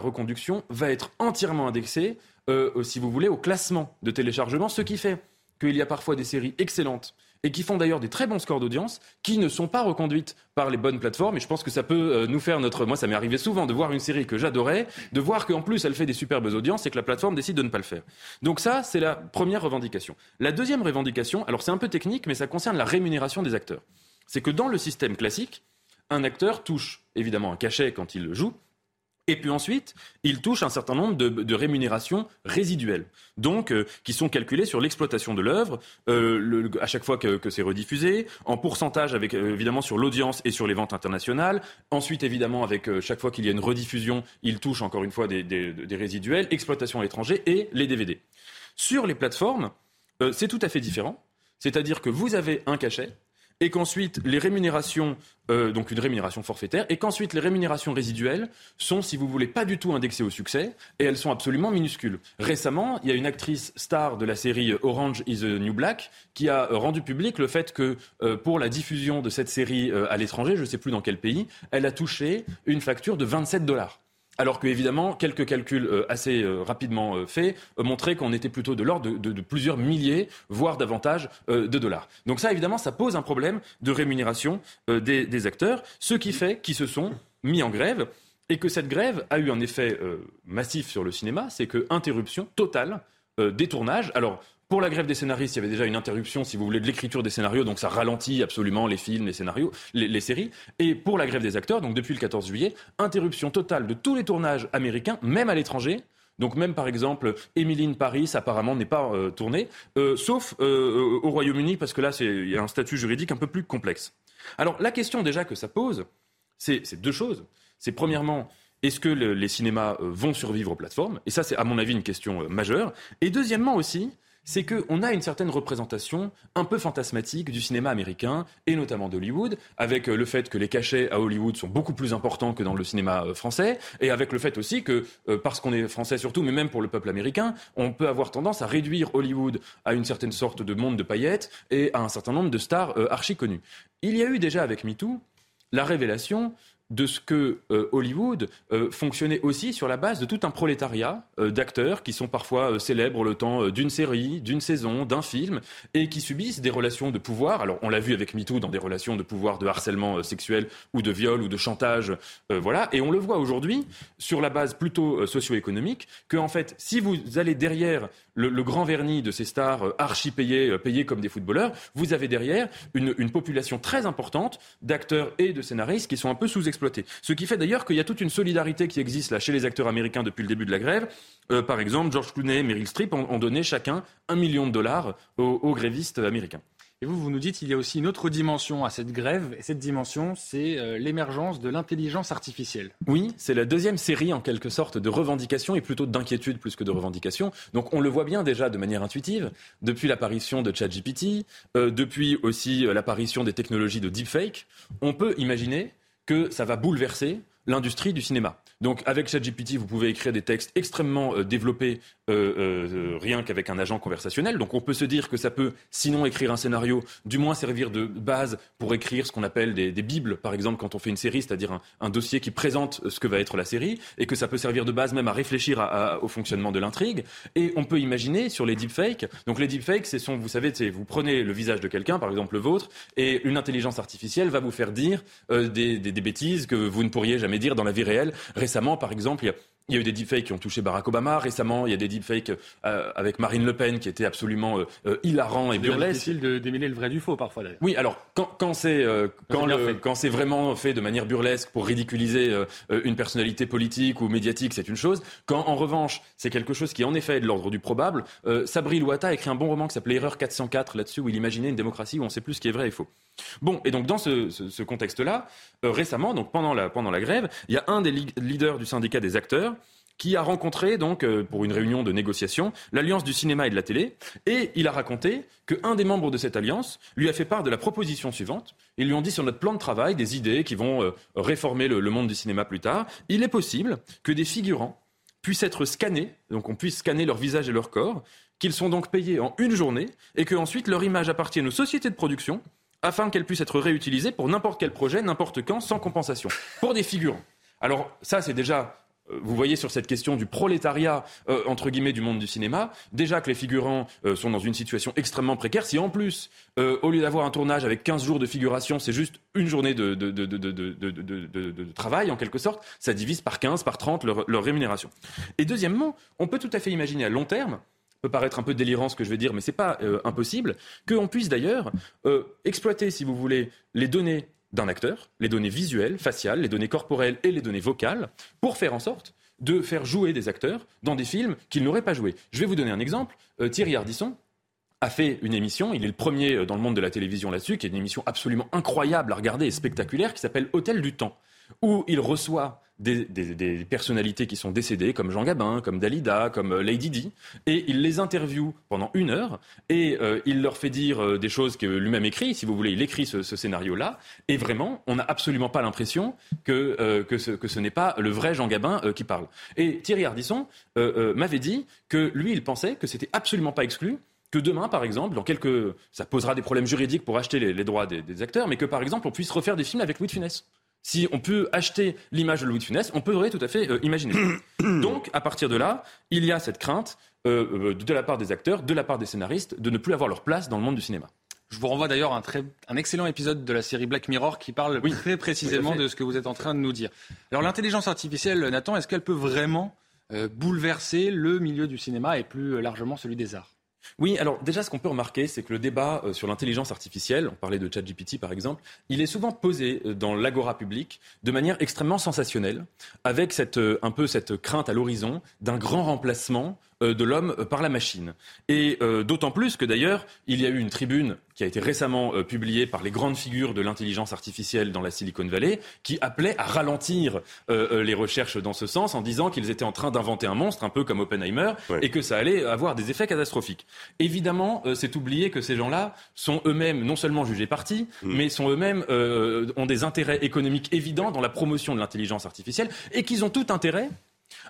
reconduction va être entièrement indexée, euh, si vous voulez, au classement de téléchargement, ce qui fait qu'il y a parfois des séries excellentes et qui font d'ailleurs des très bons scores d'audience, qui ne sont pas reconduites par les bonnes plateformes. Et je pense que ça peut euh, nous faire notre. Moi, ça m'est arrivé souvent de voir une série que j'adorais, de voir qu'en plus elle fait des superbes audiences et que la plateforme décide de ne pas le faire. Donc ça, c'est la première revendication. La deuxième revendication, alors c'est un peu technique, mais ça concerne la rémunération des acteurs. C'est que dans le système classique, un acteur touche évidemment un cachet quand il joue, et puis ensuite, il touche un certain nombre de, rémunérations résiduelles, donc euh, qui sont calculées sur l'exploitation de l'œuvre, euh, à chaque fois que, c'est rediffusé, en pourcentage avec euh, évidemment sur l'audience et sur les ventes internationales. Ensuite, évidemment, avec chaque fois qu'il y a une rediffusion, il touche encore une fois des, des résiduels, exploitation à l'étranger et les DVD. Sur les plateformes, c'est tout à fait différent. C'est-à-dire que vous avez un cachet, et qu'ensuite les rémunérations, euh, donc une rémunération forfaitaire, et qu'ensuite les rémunérations résiduelles sont, si vous voulez, pas du tout indexées au succès, et elles sont absolument minuscules. Récemment, il y a une actrice star de la série Orange is the New Black qui a rendu public le fait que euh, pour la diffusion de cette série euh, à l'étranger, je ne sais plus dans quel pays, elle a touché une facture de 27 dollars alors que évidemment quelques calculs euh, assez euh, rapidement euh, faits montraient qu'on était plutôt de l'ordre de, plusieurs milliers, voire davantage de dollars. Donc ça, évidemment, ça pose un problème de rémunération des, acteurs, ce qui fait qu'ils se sont mis en grève et que cette grève a eu un effet massif sur le cinéma, c'est que interruption totale des tournages. Alors pour la grève des scénaristes, il y avait déjà une interruption, si vous voulez, de l'écriture des scénarios, donc ça ralentit absolument les films, les scénarios, les, séries. Et pour la grève des acteurs, donc depuis le 14 juillet, interruption totale de tous les tournages américains, même à l'étranger. Donc même par exemple, Emily Paris apparemment n'est pas euh, tournée, euh, sauf euh, au Royaume-Uni parce que là il y a un statut juridique un peu plus complexe. Alors la question déjà que ça pose, c'est deux choses. C'est premièrement, est-ce que les cinémas vont survivre aux plateformes? Et ça c'est à mon avis une question majeure. Et deuxièmement aussi, c'est qu'on a une certaine représentation un peu fantasmatique du cinéma américain, et notamment d'Hollywood, avec euh, le fait que les cachets à Hollywood sont beaucoup plus importants que dans le cinéma euh, français, et avec le fait aussi que, euh, parce qu'on est français surtout, mais même pour le peuple américain, on peut avoir tendance à réduire Hollywood à une certaine sorte de monde de paillettes et à un certain nombre de stars archi connues. Il y a eu déjà avec MeToo la révélation de ce que euh, Hollywood euh, fonctionnait aussi sur la base de tout un prolétariat euh, d'acteurs qui sont parfois célèbres le temps d'une série, d'une saison, d'un film, et qui subissent des relations de pouvoir. Alors on l'a vu avec MeToo dans des relations de pouvoir de harcèlement sexuel ou de viol ou de chantage, voilà. Et on le voit aujourd'hui sur la base plutôt socio-économique que en fait, si vous allez derrière le, grand vernis de ces stars archi payées, payées comme des footballeurs, vous avez derrière une, une population très importante d'acteurs et de scénaristes qui sont un peu sous-exploités ce qui fait d'ailleurs qu'il y a toute une solidarité qui existe là chez les acteurs américains depuis le début de la grève. Euh, par exemple, George Clooney et Meryl Streep ont, donné chacun un million de dollars aux, grévistes américains. Et vous, vous nous dites qu'il y a aussi une autre dimension à cette grève, et cette dimension, c'est euh, l'émergence de l'intelligence artificielle. Oui, c'est la deuxième série en quelque sorte de revendications, et plutôt d'inquiétude plus que de revendications. Donc on le voit bien déjà de manière intuitive, depuis l'apparition de ChatGPT, euh, depuis aussi l'apparition des technologies de deepfake, on peut imaginer que ça va bouleverser l'industrie du cinéma. Donc avec ChatGPT, vous pouvez écrire des textes extrêmement euh, développés euh, euh, rien qu'avec un agent conversationnel. Donc on peut se dire que ça peut, sinon écrire un scénario, du moins servir de base pour écrire ce qu'on appelle des, bibles, par exemple quand on fait une série, c'est-à-dire un, dossier qui présente ce que va être la série, et que ça peut servir de base même à réfléchir au fonctionnement de l'intrigue. Et on peut imaginer sur les deepfakes, donc les deepfakes, c'est sont, vous savez, vous prenez le visage de quelqu'un, par exemple le vôtre, et une intelligence artificielle va vous faire dire des, des bêtises que vous ne pourriez jamais dire dans la vie réelle. Récemment, par exemple, il y a eu des deepfakes qui ont touché Barack Obama récemment. Il y a des deepfakes euh, avec Marine Le Pen qui étaient absolument euh, euh hilarants et burlesques. C'est difficile de démêler le vrai du faux parfois d'ailleurs. Oui, alors quand, quand c'est euh, quand, quand c'est vraiment fait de manière burlesque pour ridiculiser une personnalité politique ou médiatique, c'est une chose. Quand en revanche c'est quelque chose qui en effet est de l'ordre du probable, Sabri Louata a écrit un bon roman qui s'appelait Erreur 404 là-dessus où il imaginait une démocratie où on sait plus ce qui est vrai et faux. Bon, et donc dans ce, ce, ce contexte-là, récemment, donc pendant la pendant la grève, il y a un des leaders du syndicat des acteurs qui a rencontré, donc, euh, pour une réunion de négociation, l'Alliance du cinéma et de la télé, et il a raconté qu'un des membres de cette alliance lui a fait part de la proposition suivante. Ils lui ont dit sur notre plan de travail des idées qui vont euh, réformer le, monde du cinéma plus tard. Il est possible que des figurants puissent être scannés, donc on puisse scanner leur visage et leur corps, qu'ils sont donc payés en une journée, et qu'ensuite leur image appartienne aux sociétés de production, afin qu'elles puissent être réutilisées pour n'importe quel projet, n'importe quand, sans compensation, pour des figurants. Alors ça, c'est déjà vous voyez sur cette question du prolétariat, euh, entre guillemets, du monde du cinéma, déjà que les figurants euh, sont dans une situation extrêmement précaire. Si en plus, au lieu d'avoir un tournage avec 15 jours de figuration, c'est juste une journée de, travail, en quelque sorte, ça divise par 15, par 30 leur, rémunération. Et deuxièmement, on peut tout à fait imaginer à long terme, peut paraître un peu délirant ce que je vais dire, mais ce n'est pas impossible, qu'on puisse d'ailleurs exploiter, si vous voulez, les données d'un acteur, les données visuelles, faciales, les données corporelles et les données vocales, pour faire en sorte de faire jouer des acteurs dans des films qu'ils n'auraient pas joués. Je vais vous donner un exemple. Euh, Thierry Ardisson a fait une émission, il est le premier euh, dans le monde de la télévision là-dessus, qui est une émission absolument incroyable à regarder et spectaculaire, qui s'appelle Hôtel du Temps, où il reçoit des, personnalités qui sont décédées, comme Jean Gabin, comme Dalida, comme euh, Lady Di, et il les interviewe pendant une heure, et euh, il leur fait dire euh, des choses que lui-même écrit, si vous voulez, il écrit ce, scénario-là, et vraiment, on n'a absolument pas l'impression que, que ce, n'est pas le vrai Jean Gabin qui parle. Et Thierry Ardisson m'avait dit que lui, il pensait que c'était absolument pas exclu que demain, par exemple, dans quelques, ça posera des problèmes juridiques pour acheter les, droits des, des, acteurs, mais que par exemple, on puisse refaire des films avec Louis de Funès. Si on peut acheter l'image de Louis de Funès, on pourrait tout à fait euh, imaginer. Donc, à partir de là, il y a cette crainte euh, euh, de la part des acteurs, de la part des scénaristes, de ne plus avoir leur place dans le monde du cinéma. Je vous renvoie d'ailleurs à un, très, un excellent épisode de la série Black Mirror qui parle très précisément de ce que vous êtes en train de nous dire. Alors l'intelligence artificielle, Nathan, est-ce qu'elle peut vraiment bouleverser le milieu du cinéma et plus largement celui des arts? Oui, alors déjà, ce qu'on peut remarquer, c'est que le débat euh, sur l'intelligence artificielle, on parlait de ChatGPT par exemple, il est souvent posé euh, dans l'agora publique de manière extrêmement sensationnelle, avec cette, euh, un peu cette crainte à l'horizon d'un grand remplacement de l'homme euh, par la machine. Et euh, d'autant plus que d'ailleurs, il y a eu une tribune qui a été récemment publiée par les grandes figures de l'intelligence artificielle dans la Silicon Valley, qui appelait à ralentir les recherches dans ce sens en disant qu'ils étaient en train d'inventer un monstre, un peu comme Oppenheimer, et que ça allait avoir des effets catastrophiques. Évidemment, c'est oublier que ces gens-là sont eux-mêmes non seulement jugés partis, mm. mais sont eux-mêmes ont des intérêts économiques évidents dans la promotion de l'intelligence artificielle, et qu'ils ont tout intérêt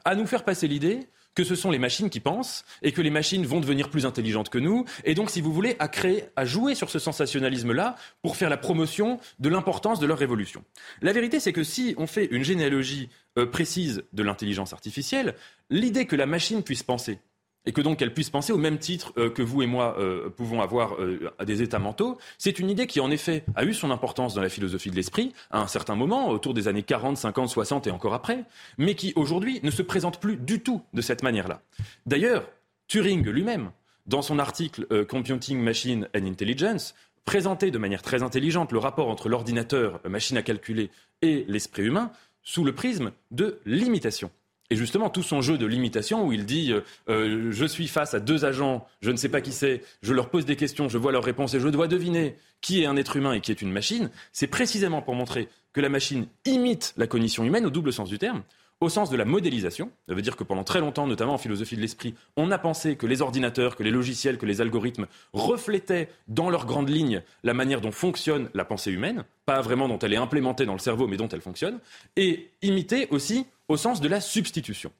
à nous faire passer l'idée que ce sont les machines qui pensent et que les machines vont devenir plus intelligentes que nous. Et donc, si vous voulez, à créer, à jouer sur ce sensationnalisme-là pour faire la promotion de l'importance de leur révolution. La vérité, c'est que si on fait une généalogie euh, précise de l'intelligence artificielle, l'idée que la machine puisse penser, et que donc elle puisse penser au même titre euh, que vous et moi euh, pouvons avoir euh, à des états mentaux, c'est une idée qui en effet a eu son importance dans la philosophie de l'esprit à un certain moment, autour des années 40, 50, 60 et encore après, mais qui aujourd'hui ne se présente plus du tout de cette manière-là. D'ailleurs, Turing lui-même, dans son article Computing Machine and Intelligence, présentait de manière très intelligente le rapport entre l'ordinateur, machine à calculer, et l'esprit humain sous le prisme de l'imitation. Et justement, tout son jeu de limitation où il dit euh, euh, Je suis face à deux agents, je ne sais pas qui c'est, je leur pose des questions, je vois leurs réponses et je dois deviner qui est un être humain et qui est une machine, c'est précisément pour montrer que la machine imite la cognition humaine au double sens du terme, au sens de la modélisation. Ça veut dire que pendant très longtemps, notamment en philosophie de l'esprit, on a pensé que les ordinateurs, que les logiciels, que les algorithmes reflétaient dans leurs grandes lignes la manière dont fonctionne la pensée humaine, pas vraiment dont elle est implémentée dans le cerveau, mais dont elle fonctionne, et imiter aussi au sens de la substitution.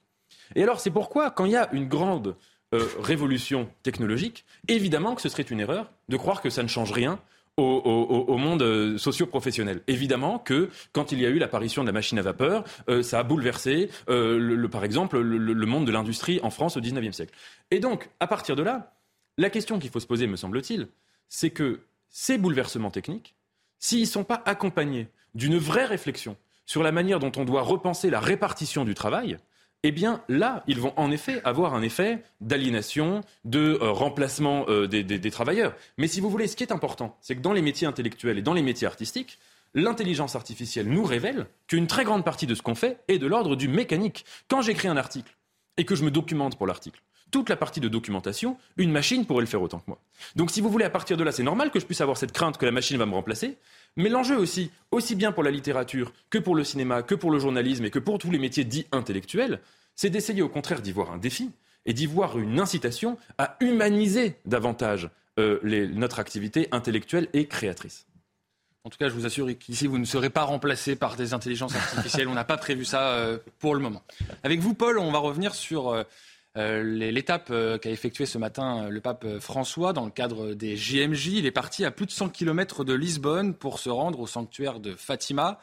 Et alors c'est pourquoi, quand il y a une grande euh, révolution technologique, évidemment que ce serait une erreur de croire que ça ne change rien au, monde euh, socio-professionnel. Évidemment que quand il y a eu l'apparition de la machine à vapeur, euh, ça a bouleversé, le, par exemple, le, monde de l'industrie en France au XIXe siècle. Et donc, à partir de là, la question qu'il faut se poser, me semble-t-il, c'est que ces bouleversements techniques, s'ils ne sont pas accompagnés d'une vraie réflexion sur la manière dont on doit repenser la répartition du travail, eh bien là, ils vont en effet avoir un effet d'aliénation, de euh, remplacement euh, des, travailleurs. Mais si vous voulez, ce qui est important, c'est que dans les métiers intellectuels et dans les métiers artistiques, l'intelligence artificielle nous révèle qu'une très grande partie de ce qu'on fait est de l'ordre du mécanique. Quand j'écris un article et que je me documente pour l'article, toute la partie de documentation, une machine pourrait le faire autant que moi. Donc si vous voulez, à partir de là, c'est normal que je puisse avoir cette crainte que la machine va me remplacer, mais l'enjeu aussi, aussi bien pour la littérature que pour le cinéma, que pour le journalisme et que pour tous les métiers dits intellectuels, c'est d'essayer au contraire d'y voir un défi et d'y voir une incitation à humaniser davantage euh, notre activité intellectuelle et créatrice. En tout cas, je vous assure qu'ici, vous ne serez pas remplacé par des intelligences artificielles. on n'a pas prévu ça euh, pour le moment. Avec vous, Paul, on va revenir sur euh, l'étape euh, qu'a effectuée ce matin euh, le pape François dans le cadre des JMJ. Il est parti à plus de 100 km de Lisbonne pour se rendre au sanctuaire de Fatima.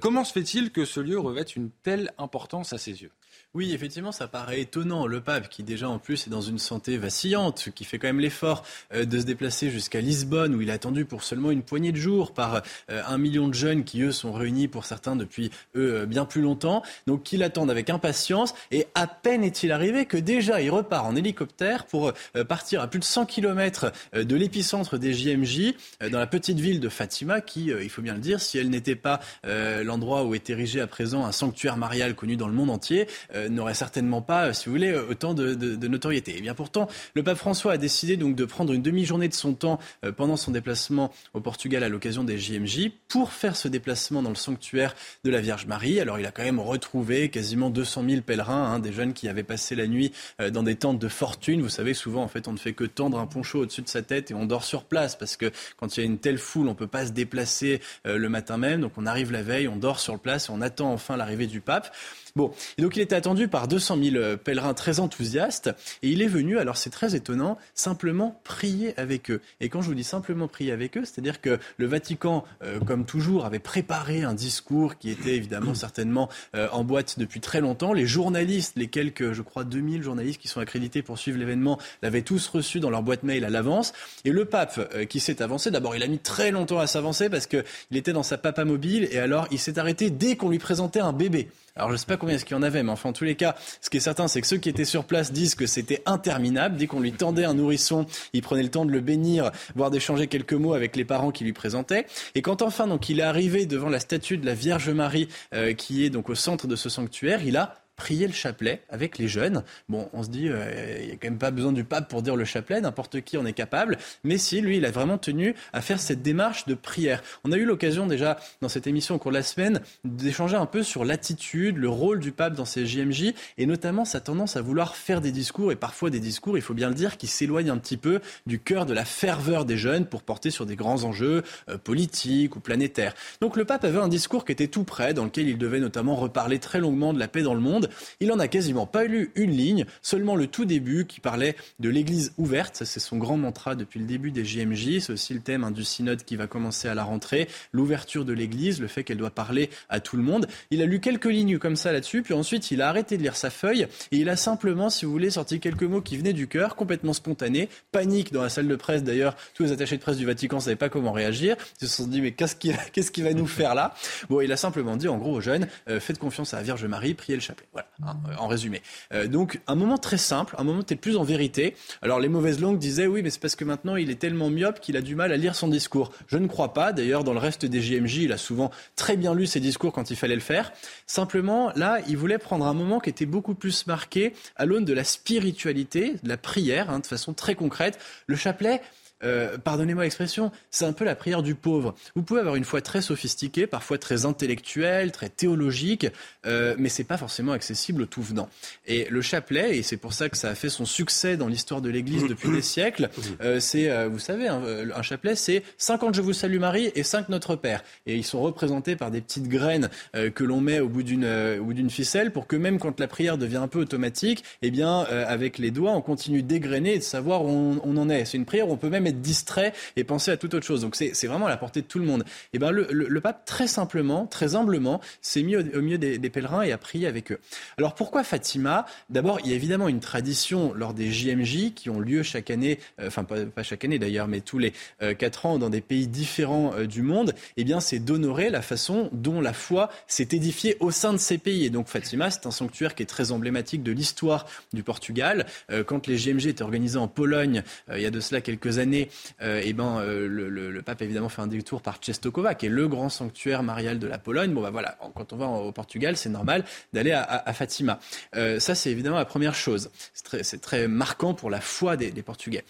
comment se fait-il que ce lieu revête une telle importance à ses yeux? Oui, effectivement, ça paraît étonnant. Le pape, qui déjà en plus est dans une santé vacillante, qui fait quand même l'effort euh, de se déplacer jusqu'à Lisbonne, où il est attendu pour seulement une poignée de jours par euh, un million de jeunes qui, eux, sont réunis pour certains depuis, eux, euh, bien plus longtemps. Donc, qu'il attendent avec impatience. Et à peine est-il arrivé que déjà, il repart en hélicoptère pour partir à plus de 100 km de l'épicentre des JMJ, dans la petite ville de Fatima, qui, il faut bien le dire, si elle n'était pas l'endroit où est érigé à présent un sanctuaire marial connu dans le monde entier, euh, n'aurait certainement pas, si vous voulez, autant de, notoriété. Et eh bien pourtant, le pape François a décidé donc de prendre une demi-journée de son temps euh, pendant son déplacement au Portugal à l'occasion des JMJ pour faire ce déplacement dans le sanctuaire de la Vierge Marie. Alors il a quand même retrouvé quasiment 200 000 pèlerins, hein, des jeunes qui avaient passé la nuit euh, dans des tentes de fortune. Vous savez, souvent en fait, on ne fait que tendre un poncho au-dessus de sa tête et on dort sur place parce que quand il y a une telle foule, on peut pas se déplacer le matin même. Donc on arrive la veille, on dort sur place et on attend enfin l'arrivée du pape. Bon, et donc il était attendu par 200 000 euh, pèlerins très enthousiastes, et il est venu, alors c'est très étonnant, simplement prier avec eux. Et quand je vous dis simplement prier avec eux, c'est-à-dire que le Vatican, euh, comme toujours, avait préparé un discours qui était évidemment certainement euh, en boîte depuis très longtemps. Les journalistes, les quelques, je crois, 2000 journalistes qui sont accrédités pour suivre l'événement, l'avaient tous reçu dans leur boîte mail à l'avance. Et le pape qui s'est avancé, d'abord il a mis très longtemps à s'avancer parce qu'il était dans sa papa mobile, et alors il s'est arrêté dès qu'on lui présentait un bébé. Alors je ne sais pas combien est-ce qu'il y en avait, mais enfin en tous les cas, ce qui est certain, c'est que ceux qui étaient sur place disent que c'était interminable. Dès qu'on lui tendait un nourrisson, il prenait le temps de le bénir, voire d'échanger quelques mots avec les parents qui lui présentaient. Et quand enfin donc il est arrivé devant la statue de la Vierge Marie, euh, qui est donc au centre de ce sanctuaire, il a prier le chapelet avec les jeunes. Bon, on se dit, euh, il n'y a quand même pas besoin du pape pour dire le chapelet, n'importe qui en est capable. Mais si, lui, il a vraiment tenu à faire cette démarche de prière. On a eu l'occasion déjà, dans cette émission au cours de la semaine, d'échanger un peu sur l'attitude, le rôle du pape dans ces JMJ, et notamment sa tendance à vouloir faire des discours, et parfois des discours, il faut bien le dire, qui s'éloignent un petit peu du cœur de la ferveur des jeunes pour porter sur des grands enjeux euh, politiques ou planétaires. Donc le pape avait un discours qui était tout prêt, dans lequel il devait notamment reparler très longuement de la paix dans le monde. Il en a quasiment pas lu une ligne, seulement le tout début qui parlait de l'Église ouverte. c'est son grand mantra depuis le début des JMJ. C'est aussi le thème hein, du synode qui va commencer à la rentrée. L'ouverture de l'Église, le fait qu'elle doit parler à tout le monde. Il a lu quelques lignes comme ça là-dessus, puis ensuite il a arrêté de lire sa feuille et il a simplement, si vous voulez, sorti quelques mots qui venaient du cœur, complètement spontanés. Panique dans la salle de presse d'ailleurs. Tous les attachés de presse du Vatican ne savaient pas comment réagir. Ils se sont dit mais qu'est-ce qu'il va nous faire là? Bon, il a simplement dit en gros aux jeunes, euh, faites confiance à la Vierge Marie, priez le chapelet. Voilà. Hein, en résumé. Euh, donc un moment très simple, un moment peut-être plus en vérité. Alors les mauvaises langues disaient oui, mais c'est parce que maintenant il est tellement myope qu'il a du mal à lire son discours. Je ne crois pas. D'ailleurs, dans le reste des JMJ, il a souvent très bien lu ses discours quand il fallait le faire. Simplement, là, il voulait prendre un moment qui était beaucoup plus marqué à l'aune de la spiritualité, de la prière, hein, de façon très concrète. Le chapelet, euh, pardonnez-moi l'expression, c'est un peu la prière du pauvre. Vous pouvez avoir une foi très sophistiquée, parfois très intellectuelle, très théologique, euh, mais c'est pas forcément accessible au tout venant. Et le chapelet, et c'est pour ça que ça a fait son succès dans l'histoire de l'Église depuis des siècles, euh, c'est, euh, vous savez, un chapelet, c'est 50 Je vous salue Marie et 5 Notre Père. Et ils sont représentés par des petites graines que l'on met au bout d'une ou d'une ficelle pour que même quand la prière devient un peu automatique, eh bien, avec les doigts, on continue d'égrainer et de savoir où on, on en est. C'est une prière où on peut même être distrait et penser à toute autre chose. Donc c'est vraiment à la portée de tout le monde. Et ben le, pape très simplement, très humblement, s'est mis au, milieu des, pèlerins et a prié avec eux. Alors pourquoi Fatima? D'abord, il y a évidemment une tradition lors des JMJ qui ont lieu chaque année, euh, enfin pas, pas, chaque année d'ailleurs, mais tous les euh, quatre ans dans des pays différents euh, du monde. Eh bien, c'est d'honorer la façon dont la foi s'est édifiée au sein de ces pays. Et donc Fatima, c'est un sanctuaire qui est très emblématique de l'histoire du Portugal. quand les JMJ étaient organisés en Pologne, il y a de cela quelques années, et euh, eh ben, euh, le, pape a évidemment fait un détour par Czestochowa, qui est le grand sanctuaire marial de la Pologne. Bon, bah voilà, quand on va au Portugal, c'est normal d'aller à, Fatima. Euh, ça, c'est évidemment la première chose. C'est très, marquant pour la foi des, Portugais.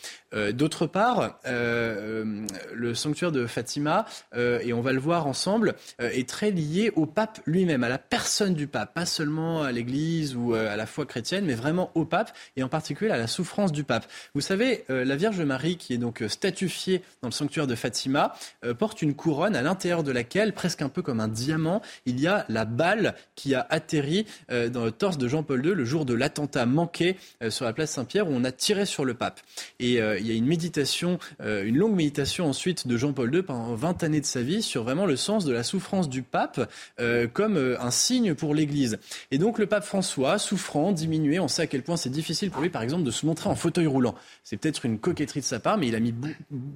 D'autre part, le sanctuaire de Fatima, et on va le voir ensemble, est très lié au pape lui-même, à la personne du pape, pas seulement à l'Église ou à la foi chrétienne, mais vraiment au pape, et en particulier à la souffrance du pape. Vous savez, la Vierge Marie, qui est donc statufié dans le sanctuaire de Fatima, porte une couronne à l'intérieur de laquelle, presque un peu comme un diamant, il y a la balle qui a atterri dans le torse de Jean-Paul II le jour de l'attentat manqué sur la place Saint-Pierre où on a tiré sur le pape. Et il y a une méditation, une longue méditation ensuite de Jean-Paul II pendant 20 années de sa vie sur vraiment le sens de la souffrance du pape comme un signe pour l'Église. Et donc le pape François, souffrant, diminué, on sait à quel point c'est difficile pour lui, par exemple, de se montrer en fauteuil roulant. C'est peut-être une coquetterie de sa part, mais il a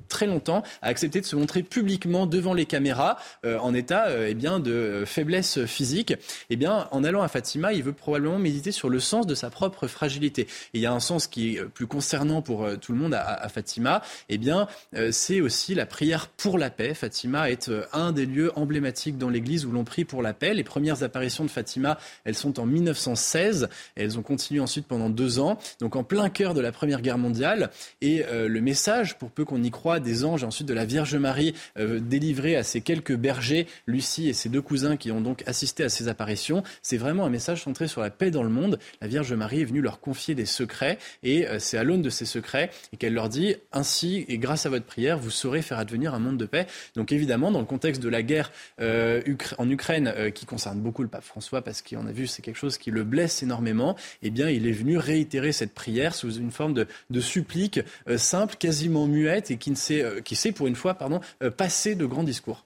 très longtemps à accepter de se montrer publiquement devant les caméras euh, en état euh, eh bien, de euh, faiblesse physique. Eh bien, en allant à Fatima, il veut probablement méditer sur le sens de sa propre fragilité. Et il y a un sens qui est plus concernant pour tout le monde à, Fatima. Eh bien, c'est aussi la prière pour la paix. Fatima est un des lieux emblématiques dans l'Église où l'on prie pour la paix. Les premières apparitions de Fatima, elles sont en 1916 et elles ont continué ensuite pendant deux ans, donc en plein cœur de la Première Guerre mondiale. Et euh, le message, pour peu qu'on y croit, des anges et ensuite de la Vierge Marie euh, délivré à ces quelques bergers, Lucie et ses deux cousins qui ont donc assisté à ces apparitions, c'est vraiment un message centré sur la paix dans le monde. La Vierge Marie est venue leur confier des secrets et euh, c'est à l'aune de ces secrets et qu'elle leur dit ainsi et grâce à votre prière, vous saurez faire advenir un monde de paix. Donc évidemment, dans le contexte de la guerre en Ukraine qui concerne beaucoup le pape François parce qu'on a vu c'est quelque chose qui le blesse énormément, eh bien, il est venu réitérer cette prière sous une forme de, de supplique euh, simple, quasiment muette, et qui, ne sait, euh, qui sait, pour une fois, pardon, euh, passer de grands discours.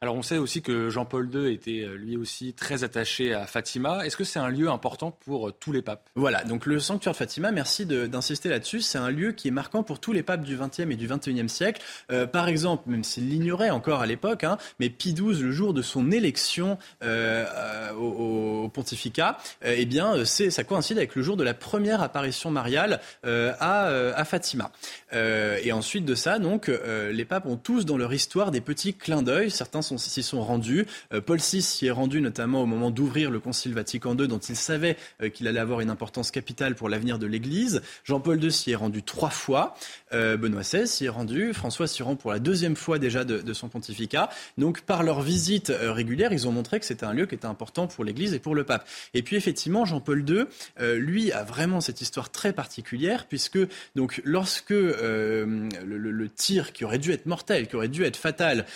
Alors on sait aussi que Jean-Paul II était euh, lui aussi très attaché à Fatima. Est-ce que c'est un lieu important pour euh, tous les papes? Voilà, donc le sanctuaire de Fatima, merci d'insister là-dessus, c'est un lieu qui est marquant pour tous les papes du XXe et du XXIe siècle. Euh, par exemple, même s'il l'ignorait encore à l'époque, hein, mais Pie XII, le jour de son élection au, pontificat, eh bien, ça coïncide avec le jour de la première apparition mariale à, à, Fatima. et ensuite de ça, donc, les papes ont tous dans leur histoire des petits clins d'œil. Certains s'y sont rendus. Euh, Paul VI s'y est rendu notamment au moment d'ouvrir le Concile Vatican II, dont il savait euh, qu'il allait avoir une importance capitale pour l'avenir de l'Église. Jean-Paul II s'y est rendu trois fois. Euh, Benoît XVI s'y est rendu. François s'y rend pour la deuxième fois déjà de, son pontificat. Donc, par leur visite régulière, ils ont montré que c'était un lieu qui était important pour l'Église et pour le pape. Et puis, effectivement, Jean-Paul II, lui, a vraiment cette histoire très particulière, puisque donc lorsque le, le, tir qui aurait dû être mortel, qui aurait dû être fatal,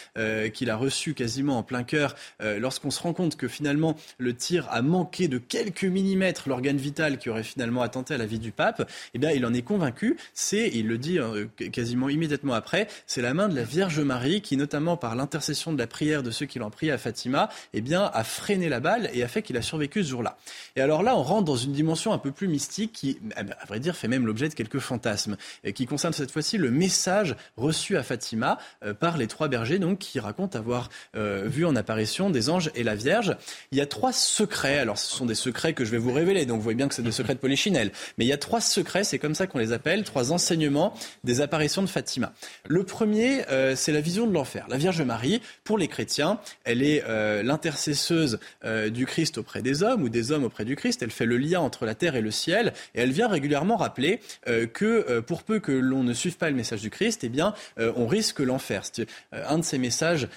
qu'il a reçu quasiment en plein cœur, euh, lorsqu'on se rend compte que finalement le tir a manqué de quelques millimètres l'organe vital qui aurait finalement attenté à la vie du pape, eh bien il en est convaincu. C'est, il le dit euh, quasiment immédiatement après, c'est la main de la Vierge Marie qui, notamment par l'intercession de la prière de ceux qui l'ont prié à Fatima, eh bien a freiné la balle et a fait qu'il a survécu ce jour-là. Et alors là, on rentre dans une dimension un peu plus mystique qui, à vrai dire, fait même l'objet de quelques fantasmes, et qui concerne cette fois-ci le message reçu à Fatima euh, par les trois bergers, donc qui racontent avoir euh, vu en apparition des anges et la Vierge. Il y a trois secrets. Alors, ce sont des secrets que je vais vous révéler, donc vous voyez bien que c'est des secrets de Polichinelle. Mais il y a trois secrets, c'est comme ça qu'on les appelle, trois enseignements des apparitions de Fatima. Le premier, euh, c'est la vision de l'enfer. La Vierge Marie, pour les chrétiens, elle est euh, l'intercesseuse du Christ auprès des hommes ou des hommes auprès du Christ. Elle fait le lien entre la terre et le ciel et elle vient régulièrement rappeler que pour peu que l'on ne suive pas le message du Christ, eh bien, on risque l'enfer. C'est un de ces messages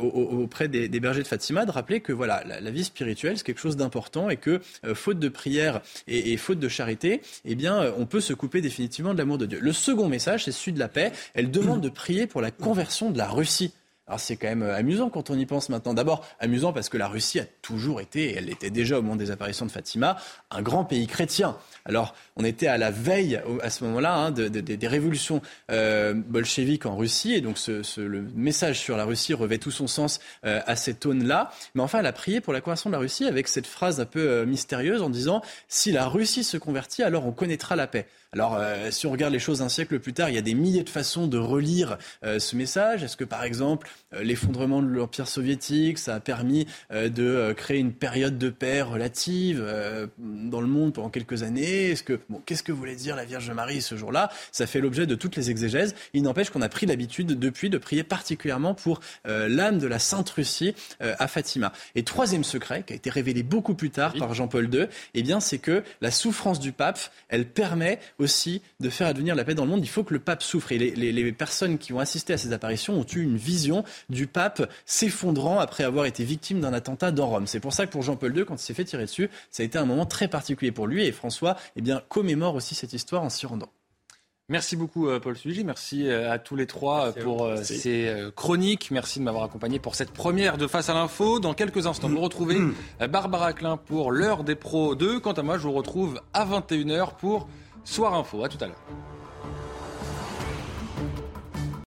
auprès des, bergers de Fatima de rappeler que voilà, la, vie spirituelle, c'est quelque chose d'important et que, euh, faute de prière et, faute de charité, eh bien, euh, on peut se couper définitivement de l'amour de Dieu. Le second message, c'est celui de la paix. Elle demande de prier pour la conversion de la Russie. Alors c'est quand même euh, amusant quand on y pense maintenant. D'abord amusant parce que la Russie a toujours été, et elle l'était déjà au moment des apparitions de Fatima, un grand pays chrétien. Alors on était à la veille à ce moment-là hein, des révolutions euh, bolcheviques en Russie, et donc le message sur la Russie revêt tout son sens euh, à cette aune-là. Mais enfin, elle a prié pour la conversion de la Russie avec cette phrase un peu mystérieuse en disant si la Russie se convertit, alors on connaîtra la paix. Alors, euh, si on regarde les choses un siècle plus tard, il y a des milliers de façons de relire euh, ce message. Est-ce que, par exemple, euh, l'effondrement de l'Empire soviétique, ça a permis de créer une période de paix relative dans le monde pendant quelques années Est-ce que, bon, qu'est-ce que voulait dire la Vierge Marie ce jour-là? Ça fait l'objet de toutes les exégèses. Il n'empêche qu'on a pris l'habitude depuis de prier particulièrement pour l'âme de la Sainte Russie à Fatima. Et troisième secret, qui a été révélé beaucoup plus tard par Jean-Paul II, eh bien, c'est que la souffrance du pape, elle permet aussi de faire advenir la paix dans le monde. Il faut que le pape souffre. Et les, personnes qui ont assisté à ces apparitions ont eu une vision du pape s'effondrant après avoir été victime d'un attentat dans Rome. C'est pour ça que pour Jean-Paul II, quand il s'est fait tirer dessus, ça a été un moment très particulier pour lui. Et François eh bien, commémore aussi cette histoire en s'y rendant. Merci beaucoup Paul Sugy, merci à tous les trois pour ces chroniques, merci de m'avoir accompagné pour cette première de Face à l'info. Dans quelques instants, vous retrouvez Barbara Klein pour l'heure des pros 2. Quant à moi, je vous retrouve à 21h pour Soir Info. À tout à l'heure.